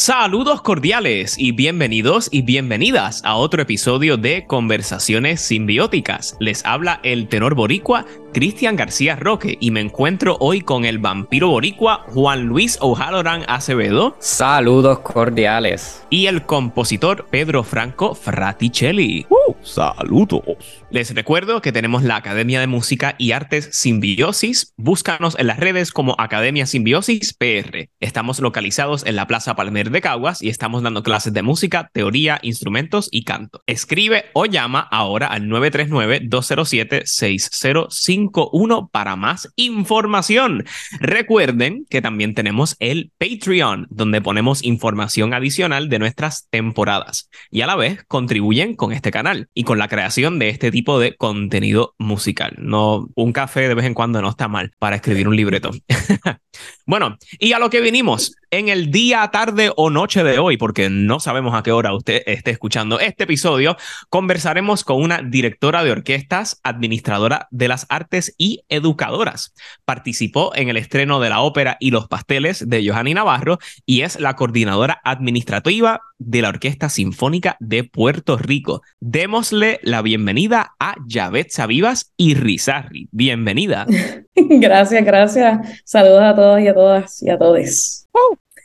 Saludos cordiales y bienvenidos y bienvenidas a otro episodio de Conversaciones Simbióticas. Les habla el tenor boricua Cristian García Roque y me encuentro hoy con el vampiro boricua Juan Luis O'Halloran Acevedo. Saludos cordiales. Y el compositor Pedro Franco Fraticelli. ¡Uh! saludos. Les recuerdo que tenemos la Academia de Música y Artes Simbiosis. Búscanos en las redes como Academia Simbiosis PR. Estamos localizados en la Plaza Palmer de Caguas y estamos dando clases de música, teoría, instrumentos y canto. Escribe o llama ahora al 939-207-605 uno para más información. Recuerden que también tenemos el Patreon, donde ponemos información adicional de nuestras temporadas y a la vez contribuyen con este canal y con la creación de este tipo de contenido musical. No, un café de vez en cuando no está mal para escribir un libreto. bueno, y a lo que vinimos en el día, tarde o noche de hoy, porque no sabemos a qué hora usted esté escuchando este episodio, conversaremos con una directora de orquestas, administradora de las artes y educadoras. Participó en el estreno de la ópera Y los pasteles de Johanny Navarro y es la coordinadora administrativa de la Orquesta Sinfónica de Puerto Rico. Démosle la bienvenida a Yavet Savivas y Rizarri. Bienvenida. Gracias, gracias. Saludos a todos y a todas y a todos.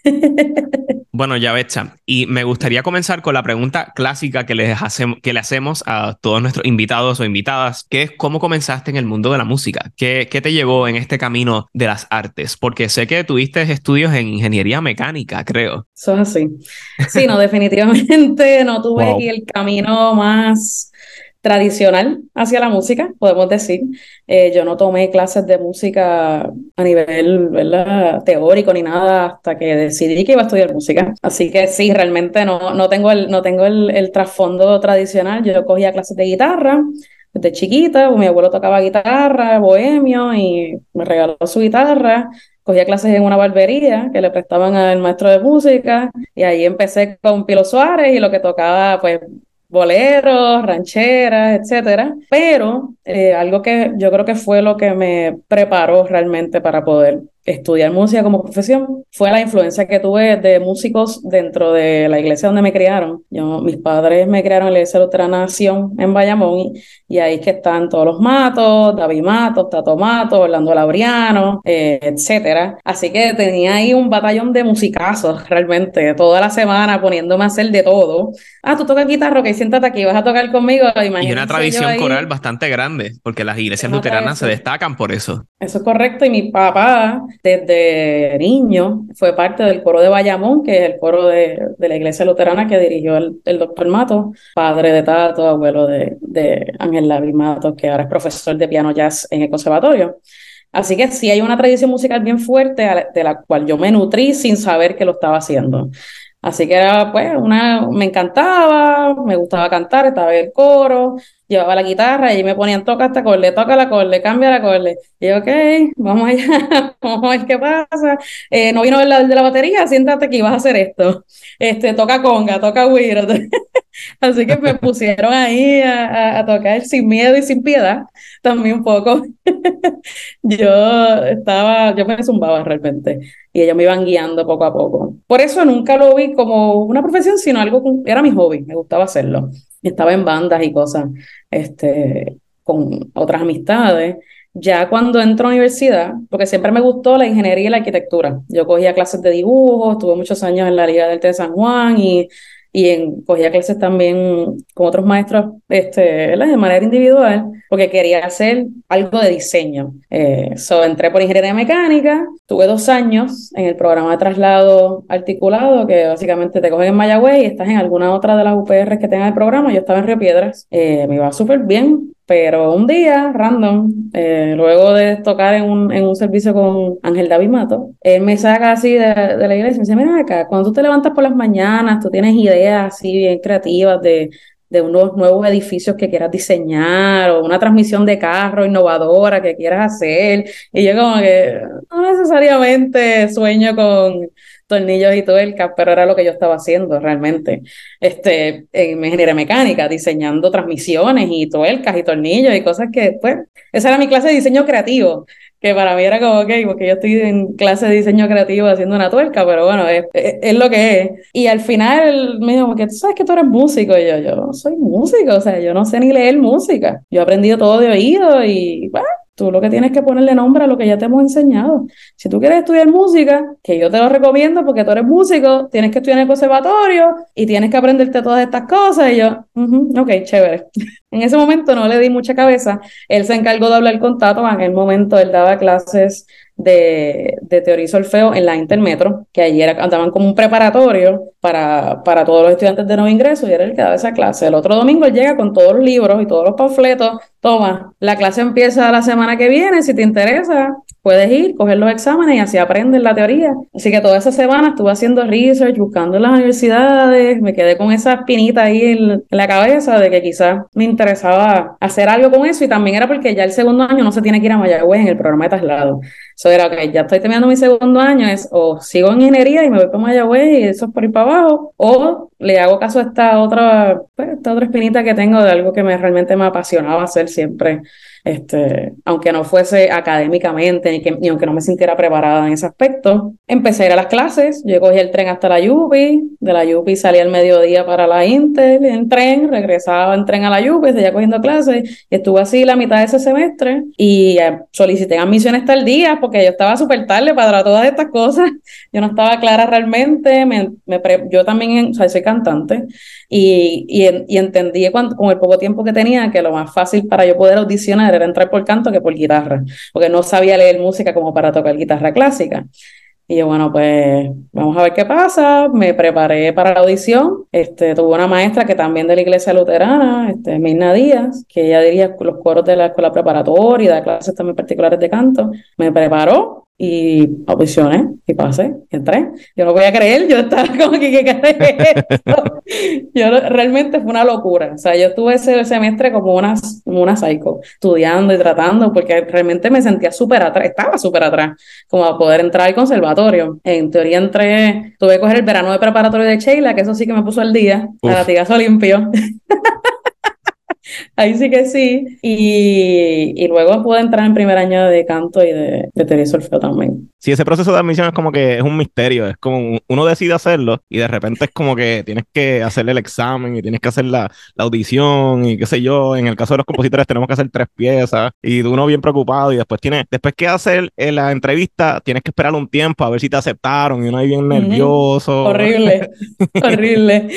Bueno, ya Yavetza, y me gustaría comenzar con la pregunta clásica que, les hacemos, que le hacemos a todos nuestros invitados o invitadas, que es cómo comenzaste en el mundo de la música, ¿Qué, qué te llevó en este camino de las artes, porque sé que tuviste estudios en ingeniería mecánica, creo. Eso es así. Sí, no, definitivamente no tuve el camino más tradicional hacia la música, podemos decir. Eh, yo no tomé clases de música a nivel ¿verdad? teórico ni nada hasta que decidí que iba a estudiar música. Así que sí, realmente no, no tengo, el, no tengo el, trasfondo tradicional. Yo cogía clases de guitarra desde chiquita, mi abuelo tocaba guitarra, bohemio, y me regaló su guitarra. Cogía clases en una barbería que le prestaban al maestro de música y ahí empecé con Pilo Suárez y lo que tocaba pues boleros, rancheras, etcétera. Pero eh, algo que yo creo que fue lo que me preparó realmente para poder estudiar música como profesión fue la influencia que tuve de músicos dentro de la iglesia donde me criaron. Yo, mis padres me criaron en la iglesia luterana Nación en Bayamón y, ahí es que están todos los matos, David Matos, Tato Matos, Orlando Laureano, eh, etcétera. Así que tenía ahí un batallón de musicazos realmente toda la semana poniéndome a hacer de todo. Ah, tú tocas guitarra, que siéntate aquí, vas a tocar conmigo. Y una tradición coral bastante grande, porque las iglesias luteranas se destacan por eso. Eso es correcto y mi papá desde niño fue parte del coro de Bayamón, que es el coro de, la iglesia luterana que dirigió el, doctor Mato, padre de Tato, abuelo de, de Ángel Lavi Mato, que ahora es profesor de piano jazz en el conservatorio. Así que sí hay una tradición musical bien fuerte de la cual yo me nutrí sin saber que lo estaba haciendo. Así que era, pues, una, me encantaba, me gustaba cantar, estaba en el coro, llevaba la guitarra y me ponían toca esta acorde, toca la acorde, cambia la acorde. Y yo, ok, vamos allá, vamos a ver qué pasa. Eh, no vino el de la batería, siéntate aquí, vas a hacer esto. Este, toca conga, toca weird. Así que me pusieron ahí a, tocar sin miedo y sin piedad, también un poco. yo estaba, yo me zumbaba realmente y ellos me iban guiando poco a poco. Por eso nunca lo vi como una profesión, sino algo, era mi hobby, me gustaba hacerlo estaba en bandas y cosas este, con otras amistades. Ya cuando entro a la universidad, porque siempre me gustó la ingeniería y la arquitectura. Yo cogía clases de dibujo, estuve muchos años en la Liga del T de San Juan y, y en, cogía clases también con otros maestros este, de manera individual, porque quería hacer algo de diseño. Eh, entré por ingeniería mecánica, tuve dos años en el programa de traslado articulado, que básicamente te cogen en Mayagüez y estás en alguna otra de las UPR que tenga el programa. Yo estaba en Río Piedras, eh, me iba súper bien, pero un día, random, eh, luego de tocar en un, en un servicio con Ángel David Mato, él me saca así de, de, la iglesia y me dice, mira acá, cuando tú te levantas por las mañanas, tú tienes ideas así bien creativas de de unos nuevos edificios que quieras diseñar o una transmisión de carro innovadora que quieras hacer. Y yo como que no necesariamente sueño con tornillos y tuercas, pero era lo que yo estaba haciendo realmente. Este, en ingeniería mecánica, diseñando transmisiones y tuercas y tornillos y cosas que, pues, esa era mi clase de diseño creativo, que para mí era como, ok, porque yo estoy en clase de diseño creativo haciendo una tuerca, pero bueno, es, lo que es. Y al final me dijo, porque tú sabes que tú eres músico, y yo, yo soy músico, o sea, yo no sé ni leer música. Yo he aprendido todo de oído y, bueno, Tú lo que tienes que ponerle nombre a lo que ya te hemos enseñado. Si tú quieres estudiar música, que yo te lo recomiendo porque tú eres músico, tienes que estudiar en el conservatorio y tienes que aprenderte todas estas cosas. Y yo, ok, chévere. En ese momento no le di mucha cabeza. Él se encargó de hablar con Tato. En aquel momento él daba clases de, de teoría y solfeo en la Intermetro, que ayer andaban como un preparatorio para, para todos los estudiantes de nuevo ingreso y era el que daba esa clase. El otro domingo él llega con todos los libros y todos los panfletos. Toma, la clase empieza la semana que viene, si te interesa, puedes ir, coger los exámenes y así aprendes la teoría. Así que toda esa semana estuve haciendo research, buscando en las universidades, me quedé con esa espinita ahí en, la cabeza de que quizás me interesaba hacer algo con eso y también era porque ya el segundo año no se tiene que ir a Mayagüez en el programa de traslado. Eso era, que ya estoy terminando mi segundo año, es o sigo en ingeniería y me voy para Mayagüez y eso es por ir para abajo, o le hago caso a esta otra, pues, esta otra espinita que tengo de algo que me realmente me apasionaba hacer siempre este, aunque no fuese académicamente ni, que, ni aunque no me sintiera preparada en ese aspecto. Empecé a ir a las clases, yo cogí el tren hasta la Yupi, de la Yupi salí al mediodía para la Intel en tren, regresaba en tren a la Yupi, seguía cogiendo clases y estuve así la mitad de ese semestre y eh, solicité admisiones día porque yo estaba súper tarde para todas estas cosas, yo no estaba clara realmente, me, me yo también o sea, soy cantante y, y, entendí cuando, con el poco tiempo que tenía que lo más fácil para yo poder audicionar era entrar por canto que por guitarra, porque no sabía leer música como para tocar guitarra clásica. Y yo, bueno, pues vamos a ver qué pasa. Me preparé para la audición. Este, tuve una maestra que también de la iglesia luterana, este, Mirna Díaz, que ella diría los coros de la escuela preparatoria y da clases también particulares de canto. Me preparó y audicioné y pasé, entré. Yo no voy a creer, yo estaba como que, ¿qué crees esto? yo realmente fue una locura. O sea, yo estuve ese semestre como una, como una psycho, estudiando y tratando, porque realmente me sentía súper atrás, estaba súper atrás, como a poder entrar al conservatorio. En teoría entré, tuve que coger el verano de preparatorio de Sheila, que eso sí que me puso al día, a latigazo limpio. Ahí sí que sí. Y, y, luego pude entrar en primer año de canto y de, de teoría solfeo también. Sí, ese proceso de admisión es como que es un misterio. Es como uno decide hacerlo y de repente es como que tienes que hacerle el examen y tienes que hacer la, la audición y qué sé yo. En el caso de los compositores tenemos que hacer tres piezas y uno bien preocupado y después tiene, después que hacer la entrevista tienes que esperar un tiempo a ver si te aceptaron y uno ahí bien nervioso. Horrible, horrible.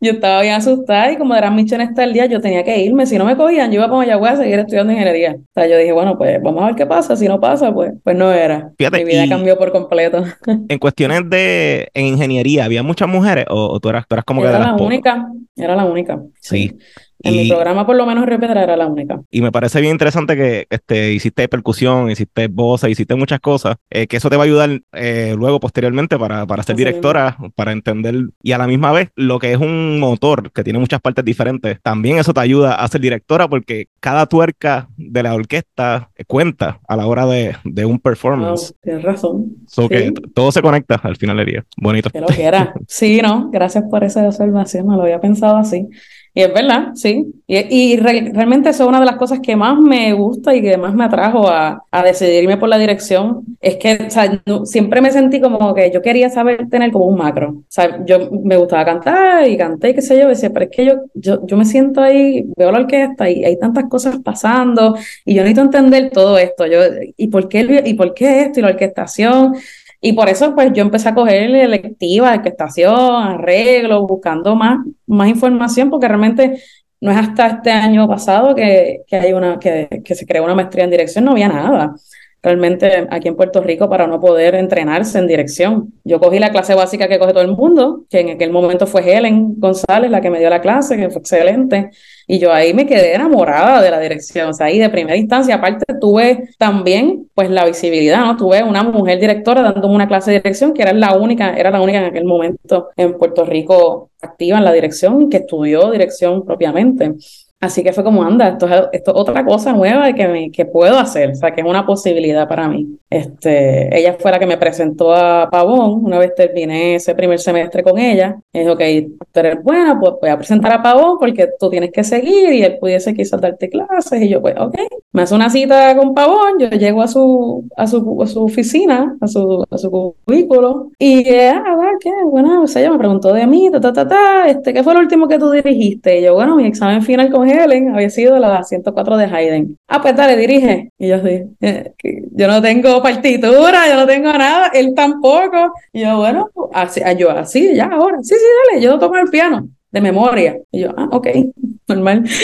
Yo estaba bien asustada y como eran misiones hasta el día, yo tenía que irme. Si no me cogían, yo iba para Mayagüez a seguir estudiando ingeniería. O sea, yo dije, bueno, pues vamos a ver qué pasa. Si no pasa, pues, pues no era. Mi vida cambió por completo. En cuestiones de en ingeniería, ¿había muchas mujeres o, tú, eras, tú eras como era que de la única, era la única. sí. En mi programa, por lo menos, Repedra era la única. Y me parece bien interesante que este, hiciste percusión, hiciste voz, hiciste muchas cosas, eh, que eso te va a ayudar eh, luego, posteriormente, para, para ser directora, para entender, y a la misma vez, lo que es un motor que tiene muchas partes diferentes, también eso te ayuda a ser directora, porque cada tuerca de la orquesta cuenta a la hora de, de un performance. tienes razón. que todo se conecta al final del día. Bonito. Que lo quiera. Sí, no, gracias por esa observación, no lo había pensado así. Y es verdad, sí. Y, realmente eso es una de las cosas que más me gusta y que más me atrajo a, a decidirme por la dirección. Es que o sea, siempre me sentí como que yo quería saber tener como un macro. O sea, yo me gustaba cantar y canté, qué sé yo, decía, pero es que yo, yo, yo me siento ahí, veo la orquesta y hay tantas cosas pasando y yo necesito entender todo esto. Yo, ¿y por qué, y por qué esto y la orquestación? Y por eso, pues yo empecé a coger electiva, orquestación, arreglo, buscando más, más información, porque realmente no es hasta este año pasado que, que hay una, que, que se creó una maestría en dirección, no había nada. Realmente aquí en Puerto Rico para no poder entrenarse en dirección. Yo cogí la clase básica que coge todo el mundo, que en aquel momento fue Helen González la que me dio la clase, que fue excelente, y yo ahí me quedé enamorada de la dirección, o sea, ahí de primera instancia, aparte tuve también pues la visibilidad, ¿no? Tuve una mujer directora dándome una clase de dirección que era la única, era la única en aquel momento en Puerto Rico activa en la dirección y que estudió dirección propiamente. Así que fue como, anda, esto es, esto otra cosa nueva que, me, que puedo hacer, o sea, que es una posibilidad para mí. Este, ella fue la que me presentó a Pavón, una vez terminé ese primer semestre con ella, y dijo, ok, tú eres buena, pues voy a presentar a Pavón porque tú tienes que seguir y él pudiese quizás darte clases, y yo, pues, ok, me hace una cita con Pavón, yo llego a su, a su, a su oficina, a su, a su cubículo, y, ah, qué, bueno, o sea, ella me preguntó de mí, ta, ta, ta, ta, este, ¿qué fue lo último que tú dirigiste? Y yo, bueno, mi examen final con Helen había sido la 104 de Haydn. Ah, pues dale, dirige. Y yo sí, eh, yo no tengo partitura, yo no tengo nada, él tampoco. Y yo, bueno, así, ah, yo así, ya ahora, sí, sí, dale, yo toco el piano de memoria. Y yo, ah, ok, normal.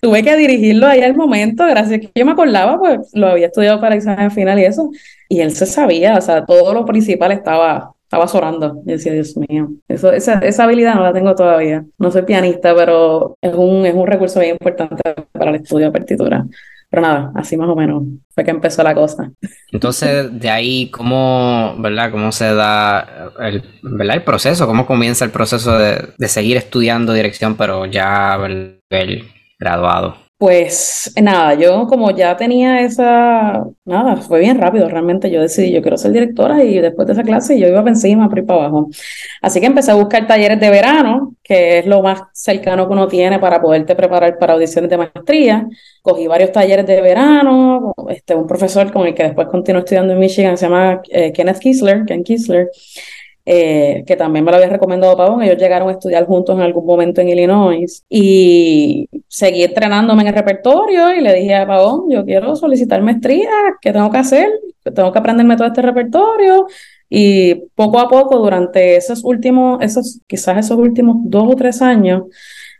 tuve que dirigirlo ahí al momento, gracias que yo me acordaba, pues lo había estudiado para examen final y eso. Y él se sabía, o sea, todo lo principal estaba estaba sonando. Y decía, Dios mío, eso, esa, esa habilidad no la tengo todavía. No soy pianista, pero es un, es un recurso bien importante para el estudio de partitura. Pero nada, así más o menos fue que empezó la cosa. Entonces, de ahí, ¿cómo, verdad, cómo se da el, ¿verdad? el proceso? ¿Cómo comienza el proceso de, de seguir estudiando dirección, pero ya el graduado? Pues nada, yo como ya tenía esa, nada, fue bien rápido realmente, yo decidí, yo quiero ser directora y después de esa clase yo iba para encima, por para abajo. Así que empecé a buscar talleres de verano, que es lo más cercano que uno tiene para poderte preparar para audiciones de maestría. Cogí varios talleres de verano, este, un profesor con el que después continué estudiando en Michigan, se llama eh, Kenneth Kisler, Ken Kisler, eh, que también me lo había recomendado Pavón. Ellos llegaron a estudiar juntos en algún momento en Illinois y seguí entrenándome en el repertorio y le dije a Pavón, yo quiero solicitar maestría, ¿qué tengo que hacer? Tengo que aprenderme todo este repertorio. Y poco a poco, durante esos últimos, esos, quizás esos últimos dos o tres años,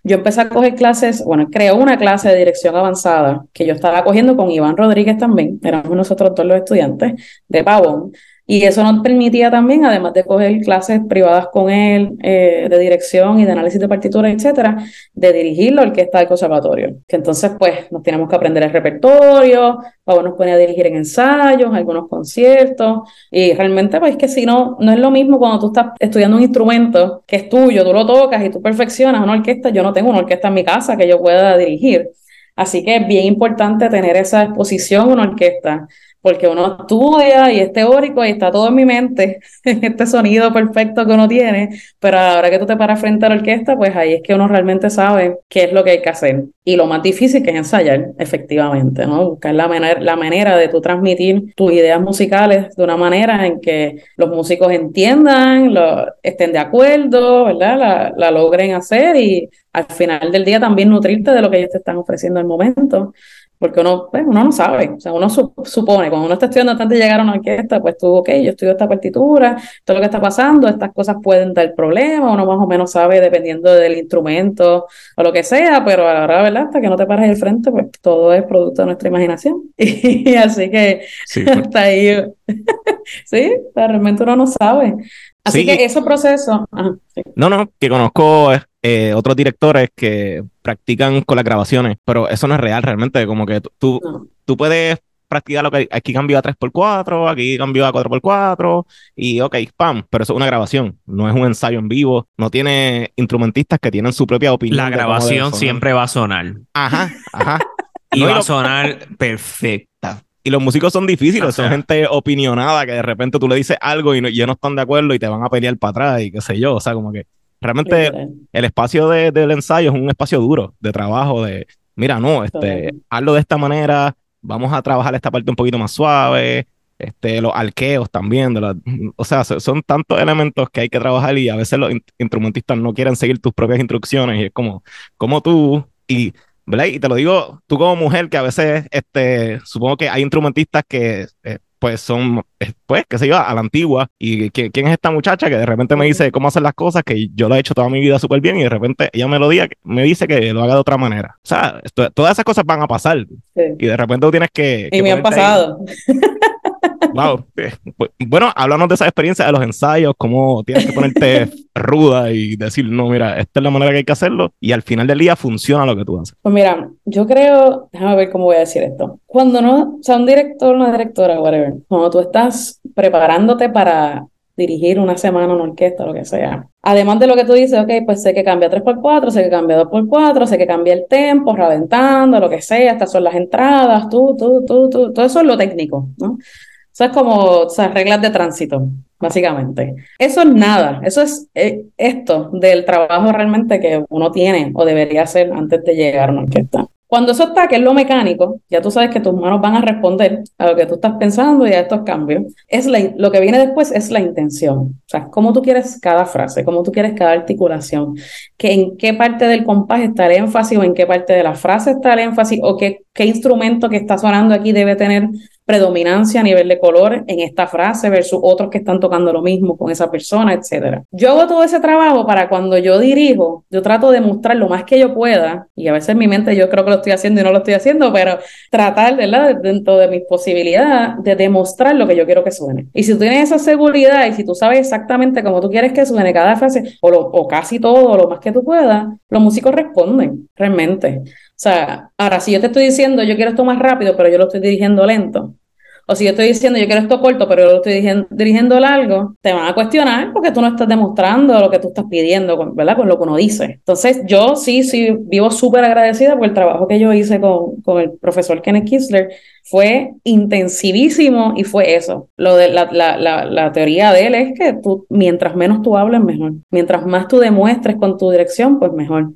yo empecé a coger clases, bueno, creó una clase de dirección avanzada que yo estaba cogiendo con Iván Rodríguez también, éramos nosotros todos los estudiantes de Pavón. Y eso nos permitía también, además de coger clases privadas con él eh, de dirección y de análisis de partitura, etcétera, de dirigir la orquesta del conservatorio. Que entonces, pues, nos tenemos que aprender el repertorio, Pablo nos pone a dirigir en ensayos, algunos conciertos. Y realmente, pues, que si no, no es lo mismo cuando tú estás estudiando un instrumento que es tuyo, tú lo tocas y tú perfeccionas una orquesta. Yo no tengo una orquesta en mi casa que yo pueda dirigir. Así que es bien importante tener esa exposición a una orquesta porque uno estudia y es teórico y está todo en mi mente, este sonido perfecto que uno tiene, pero ahora que tú te paras frente a la orquesta, pues ahí es que uno realmente sabe qué es lo que hay que hacer. Y lo más difícil es ensayar, efectivamente. Buscar la, manera, la manera de tú transmitir tus ideas musicales de una manera en que los músicos entiendan, lo, estén de acuerdo, ¿verdad? La, la logren hacer y al final del día también nutrirte de lo que ellos te están ofreciendo en el momento porque uno, pues, uno no sabe, o sea, uno supone, cuando uno está estudiando antes de llegar a una orquesta, pues tú, ok, yo estudio esta partitura, todo lo que está pasando, estas cosas pueden dar problemas, uno más o menos sabe dependiendo del instrumento o lo que sea, pero a la hora, ¿verdad? Hasta que no te pares el frente, pues todo es producto de nuestra imaginación. Y así que sí, hasta ahí, sí, realmente uno no sabe. Así que ese proceso... No, no, que conozco eh, otros directores que practican con las grabaciones, pero eso no es real realmente, como que tú, tú puedes practicar lo que aquí cambió a 3x4, aquí cambió a 4x4 y ok, spam, pero eso es una grabación, no es un ensayo en vivo, no tiene instrumentistas que tienen su propia opinión. La grabación siempre va a sonar. Ajá, ajá. y va a sonar perfecta. Y los músicos son difíciles, son gente opinionada que de repente tú le dices algo y, no, y no están de acuerdo y te van a pelear para atrás y qué sé yo, o sea, como que Realmente el espacio de, del ensayo es un espacio duro de trabajo, de, mira, no, este, hazlo de esta manera, vamos a trabajar esta parte un poquito más suave, este, los arqueos también, de o sea, son tantos elementos que hay que trabajar y a veces los instrumentistas no quieren seguir tus propias instrucciones y es como, como tú, y, ¿verdad? Y te lo digo tú como mujer que a veces, este, supongo que hay instrumentistas que eh, pues son, eh, pues, qué sé yo, a la antigua. ¿Y quién es esta muchacha que de repente me dice cómo hacer las cosas que yo lo he hecho toda mi vida súper bien y de repente ella me lo diga, me dice que lo haga de otra manera? O sea, todas esas cosas van a pasar. Y de repente tú tienes que... y me han pasado. Wow. Pues, bueno, háblanos de esa experiencia de los ensayos, cómo tienes que ponerte ruda y decir, no, mira, esta es la manera que hay que hacerlo y al final del día funciona lo que tú haces. Pues mira, yo creo, déjame ver cómo voy a decir esto. Cuando no, o sea, un director, una directora, whatever, cuando tú estás preparándote para dirigir una semana una orquesta, lo que sea. Además de lo que tú dices, ok, pues sé que cambia 3x4, sé que cambia 2x4, sé que cambia el tempo, ralentando, lo que sea, estas son las entradas, tú, tú, tú, tú, todo eso es lo técnico, ¿no? Eso es como o sea, reglas de tránsito, básicamente. Eso es nada, eso es eh, esto del trabajo realmente que uno tiene o debería hacer antes de llegar a una orquesta. Cuando eso está, que es lo mecánico, ya tú sabes que tus manos van a responder a lo que tú estás pensando y a estos cambios. Es lo que viene después es la intención. O sea, cómo tú quieres cada frase, cómo tú quieres cada articulación, que en qué parte del compás está el énfasis o en qué parte de la frase está el énfasis o qué, qué instrumento que está sonando aquí debe tener predominancia a nivel de color en esta frase versus otros que están tocando lo mismo con esa persona, etcétera. Yo hago todo ese trabajo para cuando yo dirijo, yo trato de mostrar lo más que yo pueda, y a veces en mi mente yo creo que lo estoy haciendo y no lo estoy haciendo, pero tratar, ¿verdad? Dentro de mis posibilidades, de demostrar lo que yo quiero que suene. Y si tú tienes esa seguridad y si tú sabes exactamente cómo tú quieres que suene cada frase, o, o casi todo, lo más que tú puedas, los músicos responden realmente. O sea, ahora si yo te estoy diciendo yo quiero esto más rápido, pero yo lo estoy dirigiendo lento, o si yo estoy diciendo yo quiero esto corto, pero yo lo estoy dirigiendo, largo, te van a cuestionar porque tú no estás demostrando lo que tú estás pidiendo, ¿verdad? Con lo que uno dice. Entonces, yo sí, sí, vivo súper agradecida por el trabajo que yo hice con, con el profesor Kenneth Kisler. Fue intensivísimo y fue eso. Lo de la, la, la, la teoría de él es que tú, mientras menos tú hables, mejor. Mientras más tú demuestres con tu dirección, pues mejor.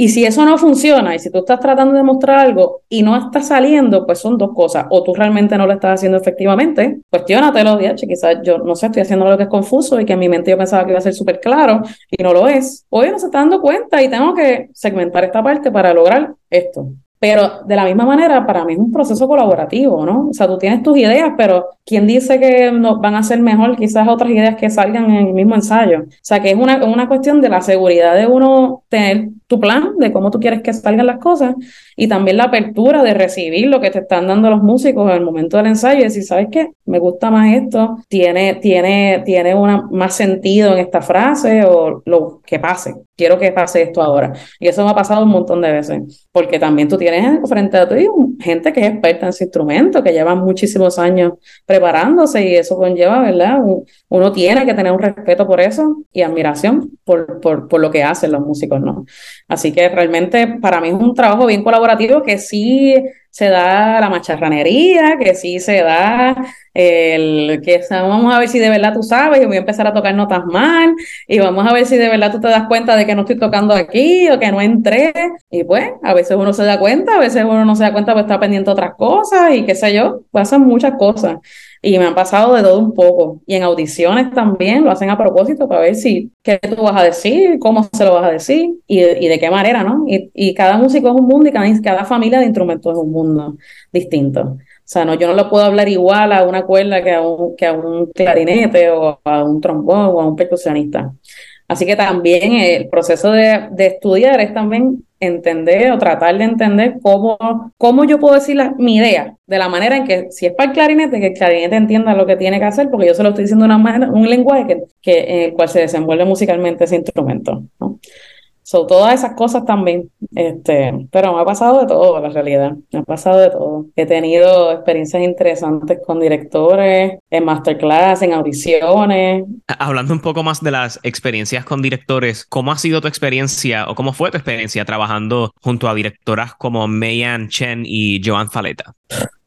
Y si eso no funciona, y si tú estás tratando de mostrar algo y no está saliendo, pues son dos cosas. O tú realmente no lo estás haciendo efectivamente, cuestiónatelo, DH, quizás yo no sé, estoy haciendo algo que es confuso y que en mi mente yo pensaba que iba a ser súper claro y no lo es. O no se está dando cuenta y tengo que segmentar esta parte para lograr esto. Pero de la misma manera, para mí es un proceso colaborativo, ¿no? O sea, tú tienes tus ideas, pero ¿quién dice que no, van a ser mejor quizás otras ideas que salgan en el mismo ensayo? O sea, que es una, una cuestión de la seguridad de uno tener tu plan de cómo tú quieres que salgan las cosas y también la apertura de recibir lo que te están dando los músicos en el momento del ensayo y decir, ¿sabes qué? Me gusta más esto, tiene, tiene, tiene una, más sentido en esta frase o lo que pase. Quiero que pase esto ahora. Y eso me ha pasado un montón de veces, porque también tú tienes frente a ti gente que es experta en ese instrumento, que lleva muchísimos años preparándose y eso conlleva, ¿verdad? Uno tiene que tener un respeto por eso y admiración por, por, por lo que hacen los músicos, ¿no? Así que realmente para mí es un trabajo bien colaborativo que sí se da la macharranería, que sí se da el que vamos a ver si de verdad tú sabes y voy a empezar a tocar notas mal y vamos a ver si de verdad tú te das cuenta de que no estoy tocando aquí o que no entré. Y pues a veces uno se da cuenta, a veces uno no se da cuenta pues está pendiente de otras cosas y qué sé yo, pasan muchas cosas y me han pasado de todo un poco. Y en audiciones también lo hacen a propósito para ver si qué tú vas a decir, cómo se lo vas a decir y, y de qué manera, ¿no? Y, y, cada músico es un mundo y cada, cada, familia de instrumentos es un mundo distinto. O sea, no, yo no lo puedo hablar igual a una cuerda que a un, que a un clarinete o a un trombón o a un percusionista. Así que también el proceso de, de estudiar es también entender o tratar de entender cómo, cómo yo puedo decir mi idea, de la manera en que, si es para el clarinete, que el clarinete entienda lo que tiene que hacer, porque yo se lo estoy diciendo de una manera, un lenguaje que, en el cual se desenvuelve musicalmente ese instrumento. ¿no? So, todas esas cosas también, este, pero me ha pasado de todo, la realidad, me ha pasado de todo. He tenido experiencias interesantes con directores, en masterclass, en audiciones. Hablando un poco más de las experiencias con directores, ¿cómo ha sido tu experiencia o cómo fue tu experiencia trabajando junto a directoras como Mayan Chen y Joan Faleta?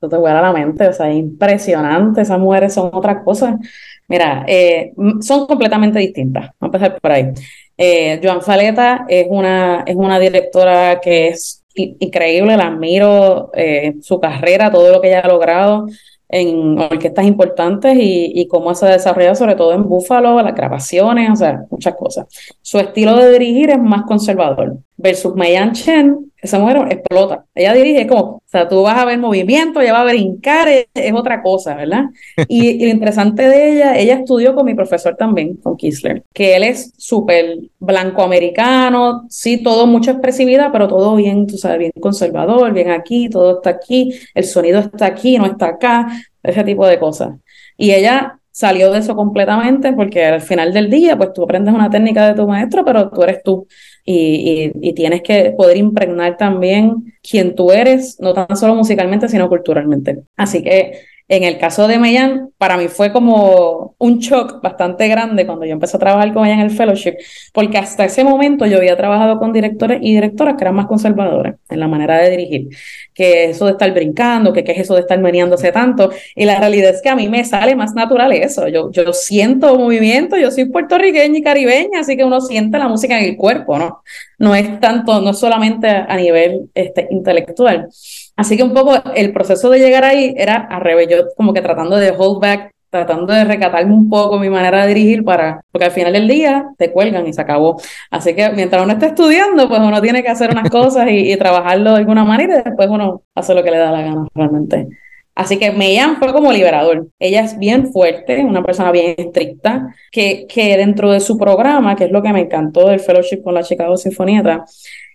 No te voy a la mente, o sea, impresionante, esas mujeres son otra cosa. Mira, eh, son completamente distintas. Vamos a empezar por ahí. Eh, Joan Faleta es una, es una directora que es increíble, la admiro, eh, su carrera, todo lo que ella ha logrado en orquestas importantes y, y, cómo se ha desarrollado, sobre todo en Búfalo, las grabaciones, o sea, muchas cosas. Su estilo de dirigir es más conservador, versus Mayan Chen, esa mujer explota. Ella dirige, es como, o sea, tú vas a ver movimiento, ella va a brincar, es, es otra cosa, ¿verdad? Y, y, lo interesante de ella, ella estudió con mi profesor también, con Kisler, que él es súper blanco americano, sí, todo mucha expresividad, pero todo bien, tú sabes, bien conservador, bien aquí, todo está aquí, el sonido está aquí, no está acá, ese tipo de cosas. Y ella salió de eso completamente porque al final del día, pues tú aprendes una técnica de tu maestro, pero tú eres tú y, y, tienes que poder impregnar también quién tú eres, no tan solo musicalmente, sino culturalmente. Así que en el caso de Meyan, para mí fue como un shock bastante grande cuando yo empecé a trabajar con ella en el fellowship, porque hasta ese momento yo había trabajado con directores y directoras que eran más conservadores en la manera de dirigir, que eso de estar brincando, que qué es eso de estar meneándose tanto, y la realidad es que a mí me sale más natural eso, yo, yo siento movimiento, yo soy puertorriqueña y caribeña, así que uno siente la música en el cuerpo, ¿no? No es tanto, no es solamente a nivel este, intelectual. Así que un poco el proceso de llegar ahí era al revés, yo como que tratando de hold back, tratando de recatarme un poco mi manera de dirigir para, porque al final del día te cuelgan y se acabó. Así que mientras uno está estudiando, pues uno tiene que hacer unas cosas y, trabajarlo de alguna manera y después uno hace lo que le da la gana realmente. Así que Meyan fue como liberador. Ella es bien fuerte, una persona bien estricta, que, que dentro de su programa, que es lo que me encantó del fellowship con la Chicago Sinfonieta,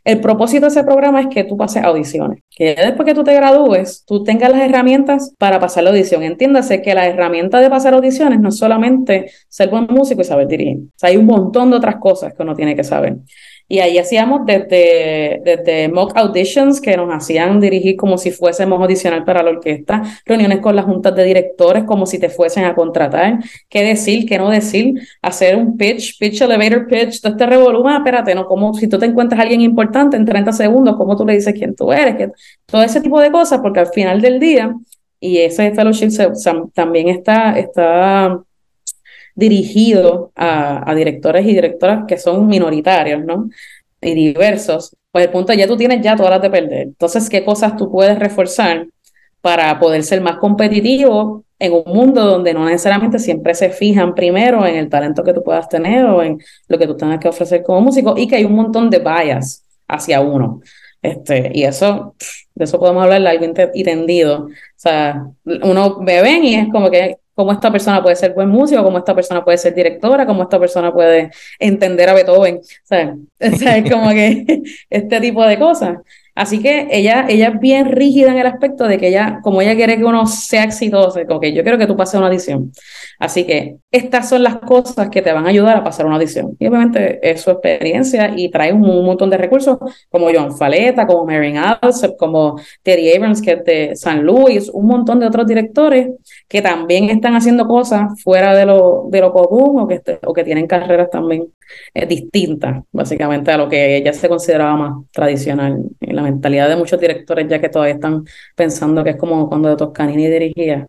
el propósito de ese programa es que tú pases audiciones, que después que tú te gradúes, tú tengas las herramientas para pasar la audición. Entiéndase que la herramienta de pasar audiciones no es solamente ser buen músico y saber dirigir. Hay un montón de otras cosas que uno tiene que saber. Y ahí hacíamos desde, desde mock auditions que nos hacían dirigir como si fuésemos audicionar para la orquesta, reuniones con las juntas de directores como si te fuesen a contratar, qué decir, qué no decir, hacer un pitch, pitch elevator pitch, todo este revoluma, espérate, ¿no? Como si tú te encuentras a alguien importante en 30 segundos, ¿cómo tú le dices quién tú eres? Todo ese tipo de cosas, porque al final del día, y ese fellowship también está, está dirigido a, directores y directoras que son minoritarios, ¿no? Y diversos, pues el punto ya tú tienes ya todas las de perder. Entonces, ¿qué cosas tú puedes reforzar para poder ser más competitivo en un mundo donde no necesariamente siempre se fijan primero en el talento que tú puedas tener o en lo que tú tengas que ofrecer como músico y que hay un montón de bias hacia uno. Este, y eso, de eso podemos hablar largo y tendido. O sea, uno ve ven y es como que cómo esta persona puede ser buen músico, cómo esta persona puede ser directora, cómo esta persona puede entender a Beethoven. O sea, es como que este tipo de cosas. Así que ella, ella es bien rígida en el aspecto de que ella, como ella quiere que uno sea exitoso, ok, yo quiero que tú pases una audición. Así que estas son las cosas que te van a ayudar a pasar una audición. Y obviamente es su experiencia y trae un, montón de recursos como John Faleta, como Marion Alsep, como Terry Abrams, que es de San Luis, un montón de otros directores que también están haciendo cosas fuera de lo, de lo común o que, que tienen carreras también eh, distintas, básicamente, a lo que ella se consideraba más tradicional. En la mentalidad de muchos directores, ya que todavía están pensando que es como cuando de Toscanini dirigía,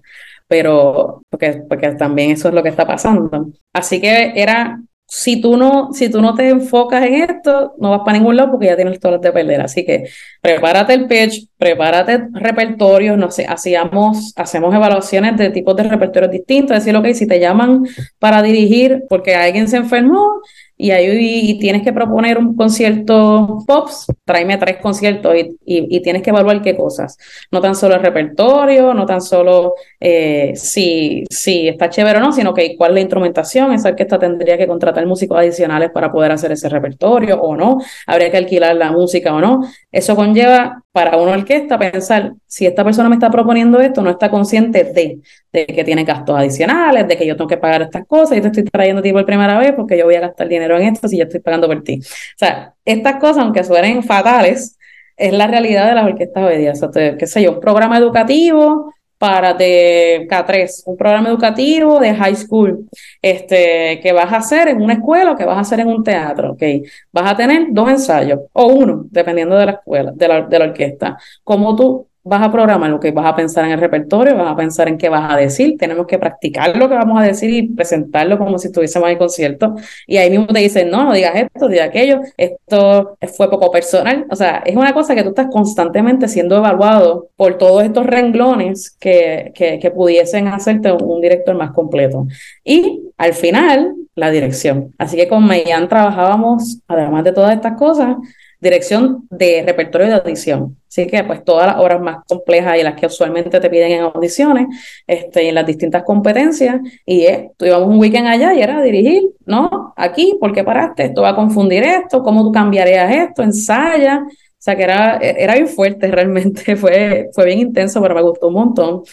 pero porque, porque también eso es lo que está pasando. Así que era si tú no, si tú no te enfocas en esto, no vas para ningún lado porque ya tienes todas las de perder. Así que prepárate el pitch, prepárate repertorios, no sé, hacíamos, hacemos evaluaciones de tipos de repertorios distintos, decir, ok, si te llaman para dirigir porque alguien se enfermó, y ahí tienes que proponer un concierto pops, tráeme tres conciertos y, y, tienes que evaluar qué cosas. No tan solo el repertorio, no tan solo eh, si, si está chévere o no, sino que cuál es la instrumentación, esa orquesta tendría que contratar músicos adicionales para poder hacer ese repertorio o no, habría que alquilar la música o no. Eso conlleva para una orquesta pensar, si esta persona me está proponiendo esto, no está consciente de, de que tiene gastos adicionales, de que yo tengo que pagar estas cosas, y te estoy trayendo a ti por primera vez porque yo voy a gastar dinero en esto si yo estoy pagando por ti. O sea, estas cosas, aunque suenen fatales, es la realidad de las orquestas hoy día. O sea, qué sé yo, un programa educativo para de K3, un programa educativo de high school, este, que vas a hacer en una escuela o que vas a hacer en un teatro, ¿ok? Vas a tener dos ensayos, o uno, dependiendo de la escuela, de la, de la orquesta. Como tú vas a programar lo que vas a pensar en el repertorio, vas a pensar en qué vas a decir, tenemos que practicar lo que vamos a decir y presentarlo como si estuviésemos en concierto. Y ahí mismo te dicen, no, no digas esto, digas aquello, esto fue poco personal. O sea, es una cosa que tú estás constantemente siendo evaluado por todos estos renglones que, que, pudiesen hacerte un director más completo. Y al final, la dirección. Así que con Meyan trabajábamos, además de todas estas cosas, dirección de repertorio de audición. Así que pues todas las obras más complejas y las que usualmente te piden en audiciones, este, en las distintas competencias, y eh, tú íbamos un weekend allá y era dirigir, ¿no? Aquí, ¿por qué paraste? Esto va a confundir esto, ¿cómo tú cambiarías esto? Ensaya. O sea que era, era bien fuerte realmente, fue, fue bien intenso, pero me gustó un montón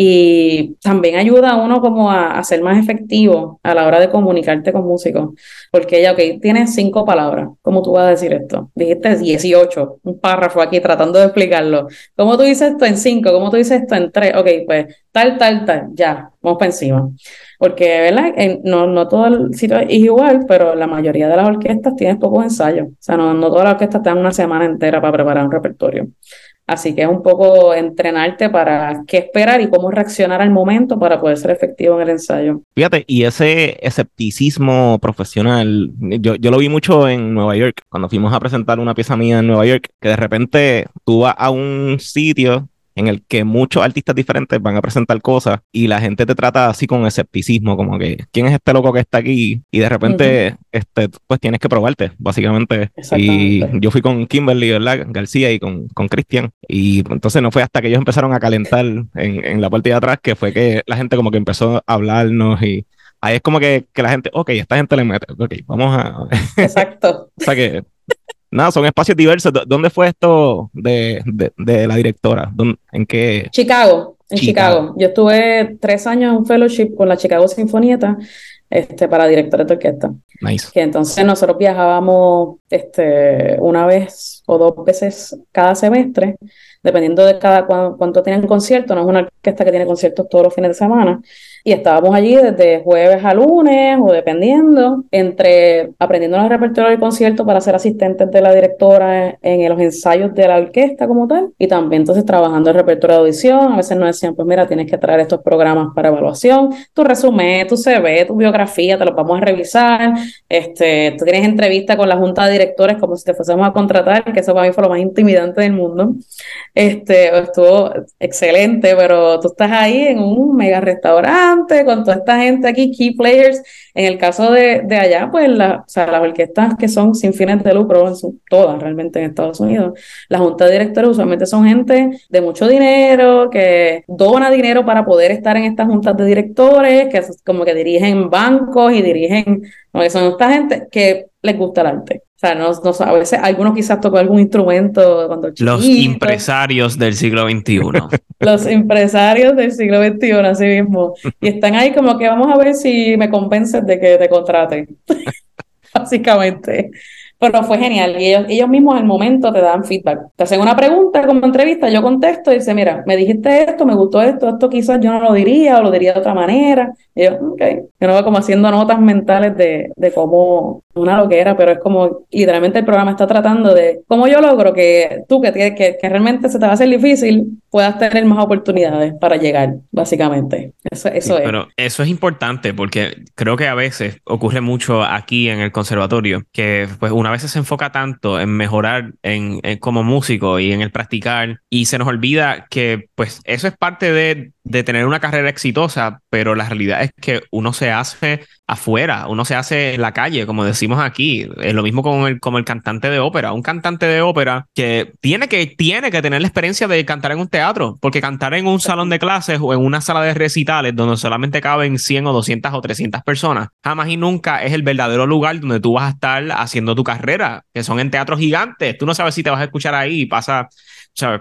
y también ayuda a uno como a, ser más efectivo a la hora de comunicarte con músicos, porque ella, ok, tienes cinco palabras, ¿cómo tú vas a decir esto? Dijiste 18, un párrafo aquí tratando de explicarlo. ¿Cómo tú dices esto en cinco? ¿Cómo tú dices esto en tres? Ok, pues tal, tal, tal, ya, vamos para encima. Porque, ¿verdad? no, no todo el sitio es igual, pero la mayoría de las orquestas tienen pocos ensayos. O sea, no, no todas las orquestas te dan una semana entera para preparar un repertorio. Así que es un poco entrenarte para qué esperar y cómo reaccionar al momento para poder ser efectivo en el ensayo. Fíjate, y ese escepticismo profesional, yo, yo lo vi mucho en Nueva York, cuando fuimos a presentar una pieza mía en Nueva York, que de repente tú vas a un sitio en el que muchos artistas diferentes van a presentar cosas y la gente te trata así con escepticismo, como que ¿quién es este loco que está aquí? Y de repente, este, pues tienes que probarte, básicamente. Y yo fui con Kimberly, ¿verdad? García y con, con Cristian. Y entonces no fue hasta que ellos empezaron a calentar en, en la parte de atrás que fue que la gente como que empezó a hablarnos y ahí es como que, que la gente, ok, esta gente le mete, ok, vamos a... Exacto. o sea que Nada, son espacios diversos. ¿Dónde fue esto de, de, la directora? ¿En qué? Chicago, en Chicago. Yo estuve tres años en un fellowship con la Chicago Sinfonieta este, para directores de orquesta. Nice. Que entonces nosotros viajábamos este, una vez o dos veces cada semestre, dependiendo de cada cuánto tienen conciertos. No es una orquesta que tiene conciertos todos los fines de semana y estábamos allí desde jueves a lunes o dependiendo, entre aprendiendo el repertorio del concierto para ser asistentes de la directora en, los ensayos de la orquesta como tal y también entonces trabajando el repertorio de audición. A veces nos decían, pues mira, tienes que traer estos programas para evaluación, tu resumen, tu CV, tu biografía, te los vamos a revisar. Este, tú tienes entrevista con la junta de directores como si te fuésemos a contratar, que eso para mí fue lo más intimidante del mundo. Este, estuvo excelente, pero tú estás ahí en un mega restaurante con toda esta gente aquí, key players. En el caso de, de allá, pues la, o sea, las orquestas que son sin fines de lucro, son todas realmente en Estados Unidos, la junta de directores usualmente son gente de mucho dinero, que dona dinero para poder estar en estas juntas de directores, que como que dirigen bancos y dirigen, que son esta gente que les gusta el arte. O sea, no, no, a veces algunos quizás tocó algún instrumento cuando Los empresarios del siglo XXI. Los empresarios del siglo XXI, así mismo. Y están ahí como que vamos a ver si me convences de que te contraten. Básicamente. Pero fue genial y ellos, ellos mismos al momento te dan feedback. Te hacen una pregunta como entrevista, yo contesto y dice, mira, me dijiste esto, me gustó esto, esto quizás yo no lo diría o lo diría de otra manera. Y yo, ok. Yo no voy como haciendo notas mentales de, de cómo una loquera, pero es como literalmente el programa está tratando de cómo yo logro que tú que, tienes, que, que realmente se te va a hacer difícil puedas tener más oportunidades para llegar, básicamente. Eso, eso es. Pero eso es importante porque creo que a veces ocurre mucho aquí en el conservatorio que pues una vez se enfoca tanto en mejorar en, como músico y en el practicar y se nos olvida que pues eso es parte de, de tener una carrera exitosa, pero la realidad es que uno se hace afuera, uno se hace en la calle, como decimos aquí. Es lo mismo con el, como el cantante de ópera. Un cantante de ópera que tiene, que tiene que tener la experiencia de cantar en un teatro, porque cantar en un salón de clases o en una sala de recitales donde solamente caben 100 o 200 o 300 personas, jamás y nunca es el verdadero lugar donde tú vas a estar haciendo tu carrera, que son en teatros gigantes. Tú no sabes si te vas a escuchar ahí y pasa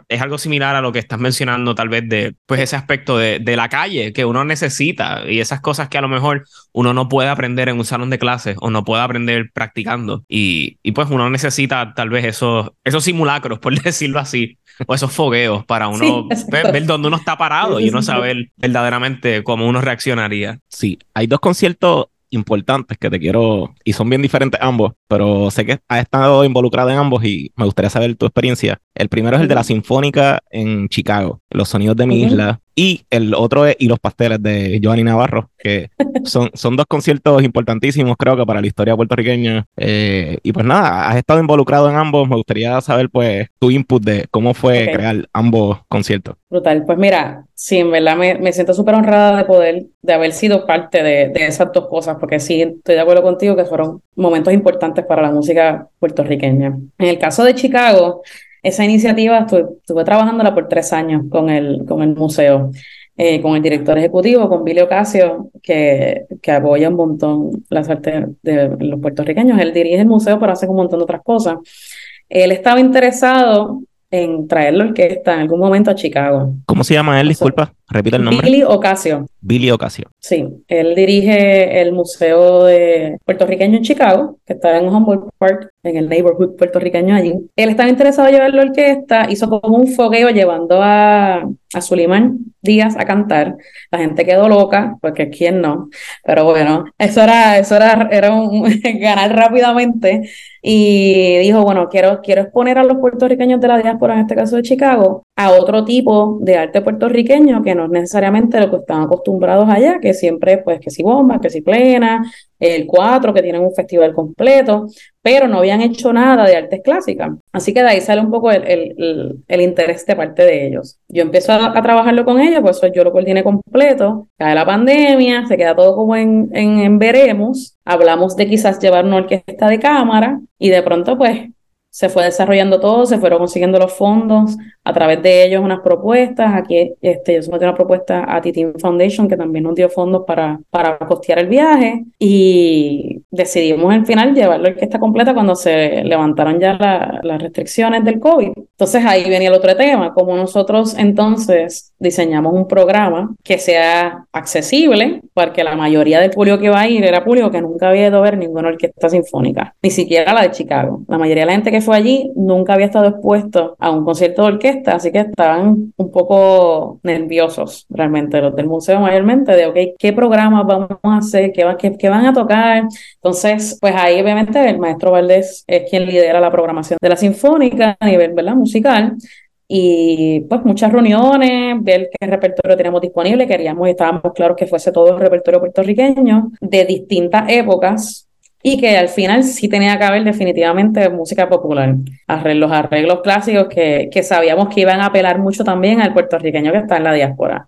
es algo similar a lo que estás mencionando, tal vez, de pues ese aspecto de, de, la calle que uno necesita y esas cosas que a lo mejor uno no puede aprender en un salón de clases o no puede aprender practicando. Y, y pues uno necesita tal vez esos, esos simulacros, por decirlo así, o esos fogueos para uno ver, ver, dónde uno está parado y uno saber verdaderamente cómo uno reaccionaría. Sí, hay dos conciertos importantes que te quiero, y son bien diferentes ambos, pero sé que has estado involucrado en ambos y me gustaría saber tu experiencia. El primero es el de la Sinfónica en Chicago, Los Sonidos de mi Isla. Y el otro es Y los Pasteles de Giovanni Navarro, que son, son dos conciertos importantísimos, creo que para la historia puertorriqueña. Eh, y pues nada, has estado involucrado en ambos. Me gustaría saber, pues, tu input de cómo fue crear ambos conciertos. Brutal. Pues mira, sí, en verdad me, me siento súper honrada de poder, de haber sido parte de, de esas dos cosas, porque sí, estoy de acuerdo contigo que fueron momentos importantes para la música puertorriqueña. En el caso de Chicago, esa iniciativa estuve, estuve trabajándola por tres años con el, con el museo, eh, con el director ejecutivo, con Billy Ocasio, que, que apoya un montón las artes de los puertorriqueños. Él dirige el museo, pero hace un montón de otras cosas. Él estaba interesado en traer la orquesta en algún momento a Chicago. ¿Cómo se llama él? Disculpa, repita el nombre. Billy Ocasio. Billy Ocasio. Sí, él dirige el Museo de Puertorriqueño en Chicago, que está en Humboldt Park, en el neighborhood puertorriqueño allí. Él estaba interesado en llevar la orquesta, hizo como un fogueo llevando a, a Sulimán Díaz a cantar. La gente quedó loca, porque quién no. Pero bueno, eso era, eso era, era un ganar rápidamente. Y dijo, bueno, quiero, quiero exponer a los puertorriqueños de la diáspora, en este caso de Chicago, a otro tipo de arte puertorriqueño que no es necesariamente lo que están acostumbrados allá, que siempre, pues, que si bombas, que si plena, el 4, que tienen un festival completo, pero no habían hecho nada de artes clásicas. Así que de ahí sale un poco el, el, el, interés de parte de ellos. Yo empiezo a, trabajarlo con ellos, pues yo lo coordiné completo, cae la pandemia, se queda todo como en, en, en veremos, hablamos de quizás llevar una orquesta de cámara y de pronto pues se fue desarrollando todo, se fueron consiguiendo los fondos, a través de ellos unas propuestas. Aquí este, yo sometí una propuesta a Titin Foundation, que también nos dio fondos para, para costear el viaje, y decidimos al final llevar la orquesta completa cuando se levantaron ya las restricciones del COVID. Entonces ahí venía el otro tema, como nosotros entonces diseñamos un programa que sea accesible, porque la mayoría del público que va a ir era público que nunca había ido a ver ninguna orquesta sinfónica, ni siquiera la de Chicago. La mayoría de la gente que fue allí nunca había estado expuesto a un concierto de orquesta, así que estaban un poco nerviosos realmente los del museo mayormente de, ok, ¿qué programas vamos a hacer? ¿Qué, qué, van a tocar? Entonces, pues ahí obviamente el maestro Valdés es quien lidera la programación de la sinfónica a nivel ¿verdad? musical y pues muchas reuniones, ver qué repertorio tenemos disponible, queríamos estábamos claros que fuese todo el repertorio puertorriqueño de distintas épocas, y que al final sí tenía que haber definitivamente música popular, los arreglos clásicos que, que sabíamos que iban a apelar mucho también al puertorriqueño que está en la diáspora.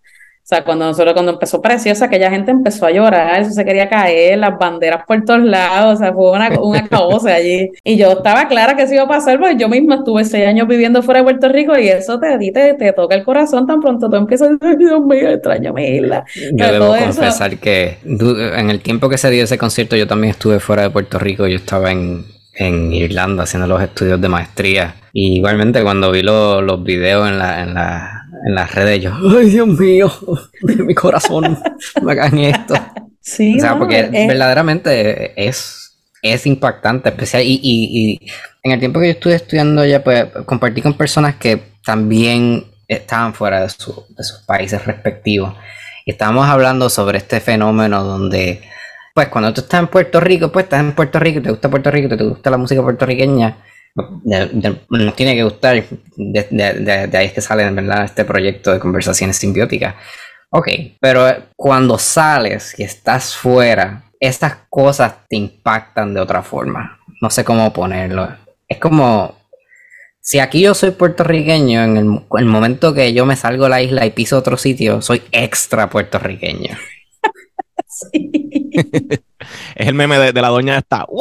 O sea, cuando nosotros, cuando empezó Preciosa, aquella gente empezó a llorar, eso se quería caer, las banderas por todos lados, o sea, fue una, una allí. Y yo estaba clara que eso iba a pasar, porque yo misma estuve seis años viviendo fuera de Puerto Rico y eso te, te, te toca el corazón tan pronto tú empiezas a decir, Dios mío, extraño mi isla. Yo debo confesar que en el tiempo que se dio ese concierto yo también estuve fuera de Puerto Rico, yo estaba en, en Irlanda haciendo los estudios de maestría. Y igualmente cuando vi los videos en la, en la en las redes yo, ay Dios mío, mi corazón, me hagan esto. Sí, o sea, porque verdaderamente es, es impactante, especial. Y, y, en el tiempo que yo estuve estudiando ya, pues compartí con personas que también estaban fuera de, su, de sus países respectivos. Y estábamos hablando sobre este fenómeno donde, pues cuando tú estás en Puerto Rico, pues estás en Puerto Rico, te gusta Puerto Rico, te gusta la música puertorriqueña, nos tiene que gustar, de, ahí es que sale ¿verdad? este proyecto de conversaciones simbióticas. Ok, pero cuando sales y estás fuera, estas cosas te impactan de otra forma. No sé cómo ponerlo. Es como, si aquí yo soy puertorriqueño, en el, momento que yo me salgo de la isla y piso otro sitio, soy extra puertorriqueño. es el meme de, la doña esta.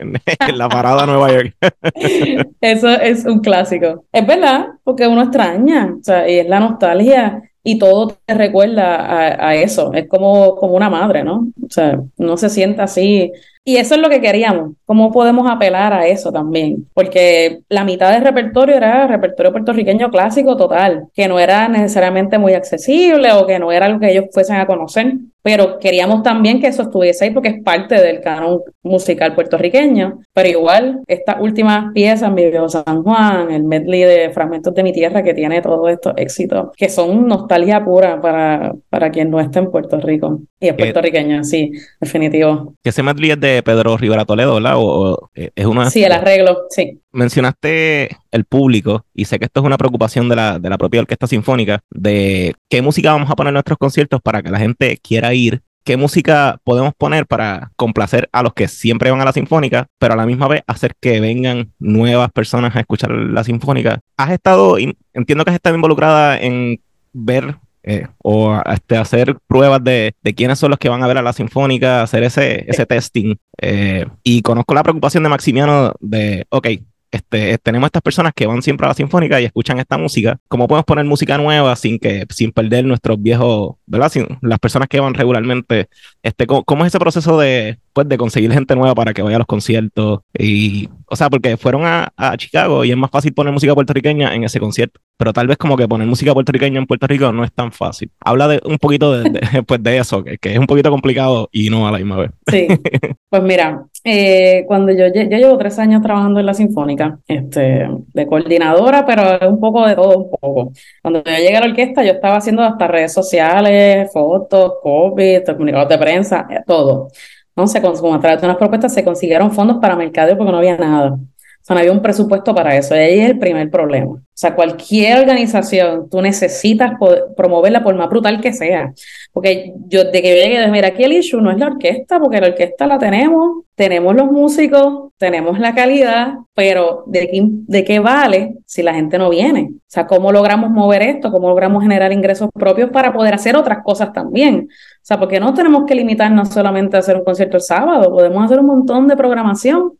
en la parada Nueva York. Eso es un clásico. Es verdad, porque uno extraña, o sea, y es la nostalgia y todo te recuerda a, a, eso. Es como, como una madre, ¿no? O sea, no se sienta así y eso es lo que queríamos. ¿Cómo podemos apelar a eso también? Porque la mitad del repertorio era repertorio puertorriqueño clásico total, que no era necesariamente muy accesible o que no era algo que ellos fuesen a conocer, pero queríamos también que eso estuviese ahí porque es parte del canon musical puertorriqueño. Pero igual, estas últimas piezas, Mi Viejo San Juan, el medley de Fragmentos de mi Tierra, que tiene todos estos éxitos, que son nostalgia pura para, para quien no esté en Puerto Rico. Y es puertorriqueño, sí, definitivo. Que ese medley es de Pedro Rivera Toledo, ¿verdad? O, eh, es una... Sí, el arreglo, sí. Mencionaste el público y sé que esto es una preocupación de la, de la propia orquesta sinfónica, de qué música vamos a poner en nuestros conciertos para que la gente quiera ir qué música podemos poner para complacer a los que siempre van a la sinfónica, pero a la misma vez hacer que vengan nuevas personas a escuchar la sinfónica. Has estado, entiendo que has estado involucrada en ver eh, o este, hacer pruebas de, quiénes son los que van a ver a la sinfónica, hacer ese, ese testing. Eh, y conozco la preocupación de Maximiano de, ok, este, tenemos estas personas que van siempre a la sinfónica y escuchan esta música. ¿Cómo podemos poner música nueva sin que, sin perder nuestros viejos, ¿verdad? Sin, las personas que van regularmente. Este, ¿cómo, es ese proceso de, pues, de conseguir gente nueva para que vaya a los conciertos? Y, o sea, porque fueron a, a Chicago y es más fácil poner música puertorriqueña en ese concierto pero tal vez como que poner música puertorriqueña en Puerto Rico no es tan fácil. Habla de un poquito de, pues de eso, que, que, es un poquito complicado y no a la misma vez. Sí, pues mira, eh, cuando yo, yo llevo tres años trabajando en la Sinfónica, este, de coordinadora, pero un poco de todo un poco. Cuando yo llegué a la orquesta, yo estaba haciendo hasta redes sociales, fotos, COVID, comunicados de prensa, eh, todo. ¿No? Se, como a través de unas propuestas se consiguieron fondos para mercadeo porque no había nada. No había un presupuesto para eso. Y ahí es el primer problema. O sea, cualquier organización, tú necesitas promoverla por más brutal que sea. Porque yo, de que yo llegué, mira, aquí el issue no es la orquesta, porque la orquesta la tenemos, tenemos los músicos, tenemos la calidad, pero ¿de qué, ¿de qué vale si la gente no viene? O sea, ¿cómo logramos mover esto? ¿Cómo logramos generar ingresos propios para poder hacer otras cosas también? O sea, porque no tenemos que limitarnos solamente a hacer un concierto el sábado, podemos hacer un montón de programación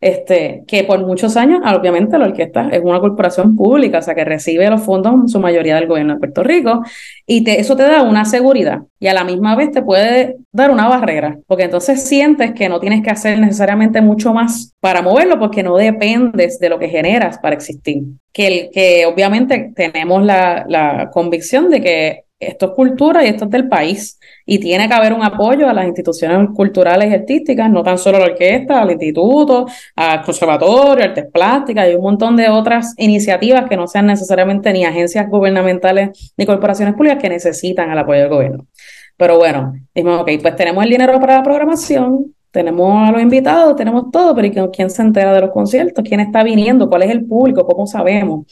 este, que por muchos años, obviamente la orquesta es una corporación pública, o sea, que recibe los fondos en su mayoría del gobierno de Puerto Rico, y eso te da una seguridad y a la misma vez te puede dar una barrera, porque entonces sientes que no tienes que hacer necesariamente mucho más para moverlo, porque no dependes de lo que generas para existir. Que, el, que obviamente tenemos la, la convicción de que esto es cultura y esto es del país. Y tiene que haber un apoyo a las instituciones culturales y artísticas, no tan solo a la orquesta, al instituto, al conservatorio, artes plásticas y un montón de otras iniciativas que no sean necesariamente ni agencias gubernamentales ni corporaciones públicas que necesitan el apoyo del gobierno. Pero bueno, dijimos, ok, pues tenemos el dinero para la programación, tenemos a los invitados, tenemos todo, pero ¿quién se entera de los conciertos? ¿Quién está viniendo? ¿Cuál es el público? ¿Cómo sabemos?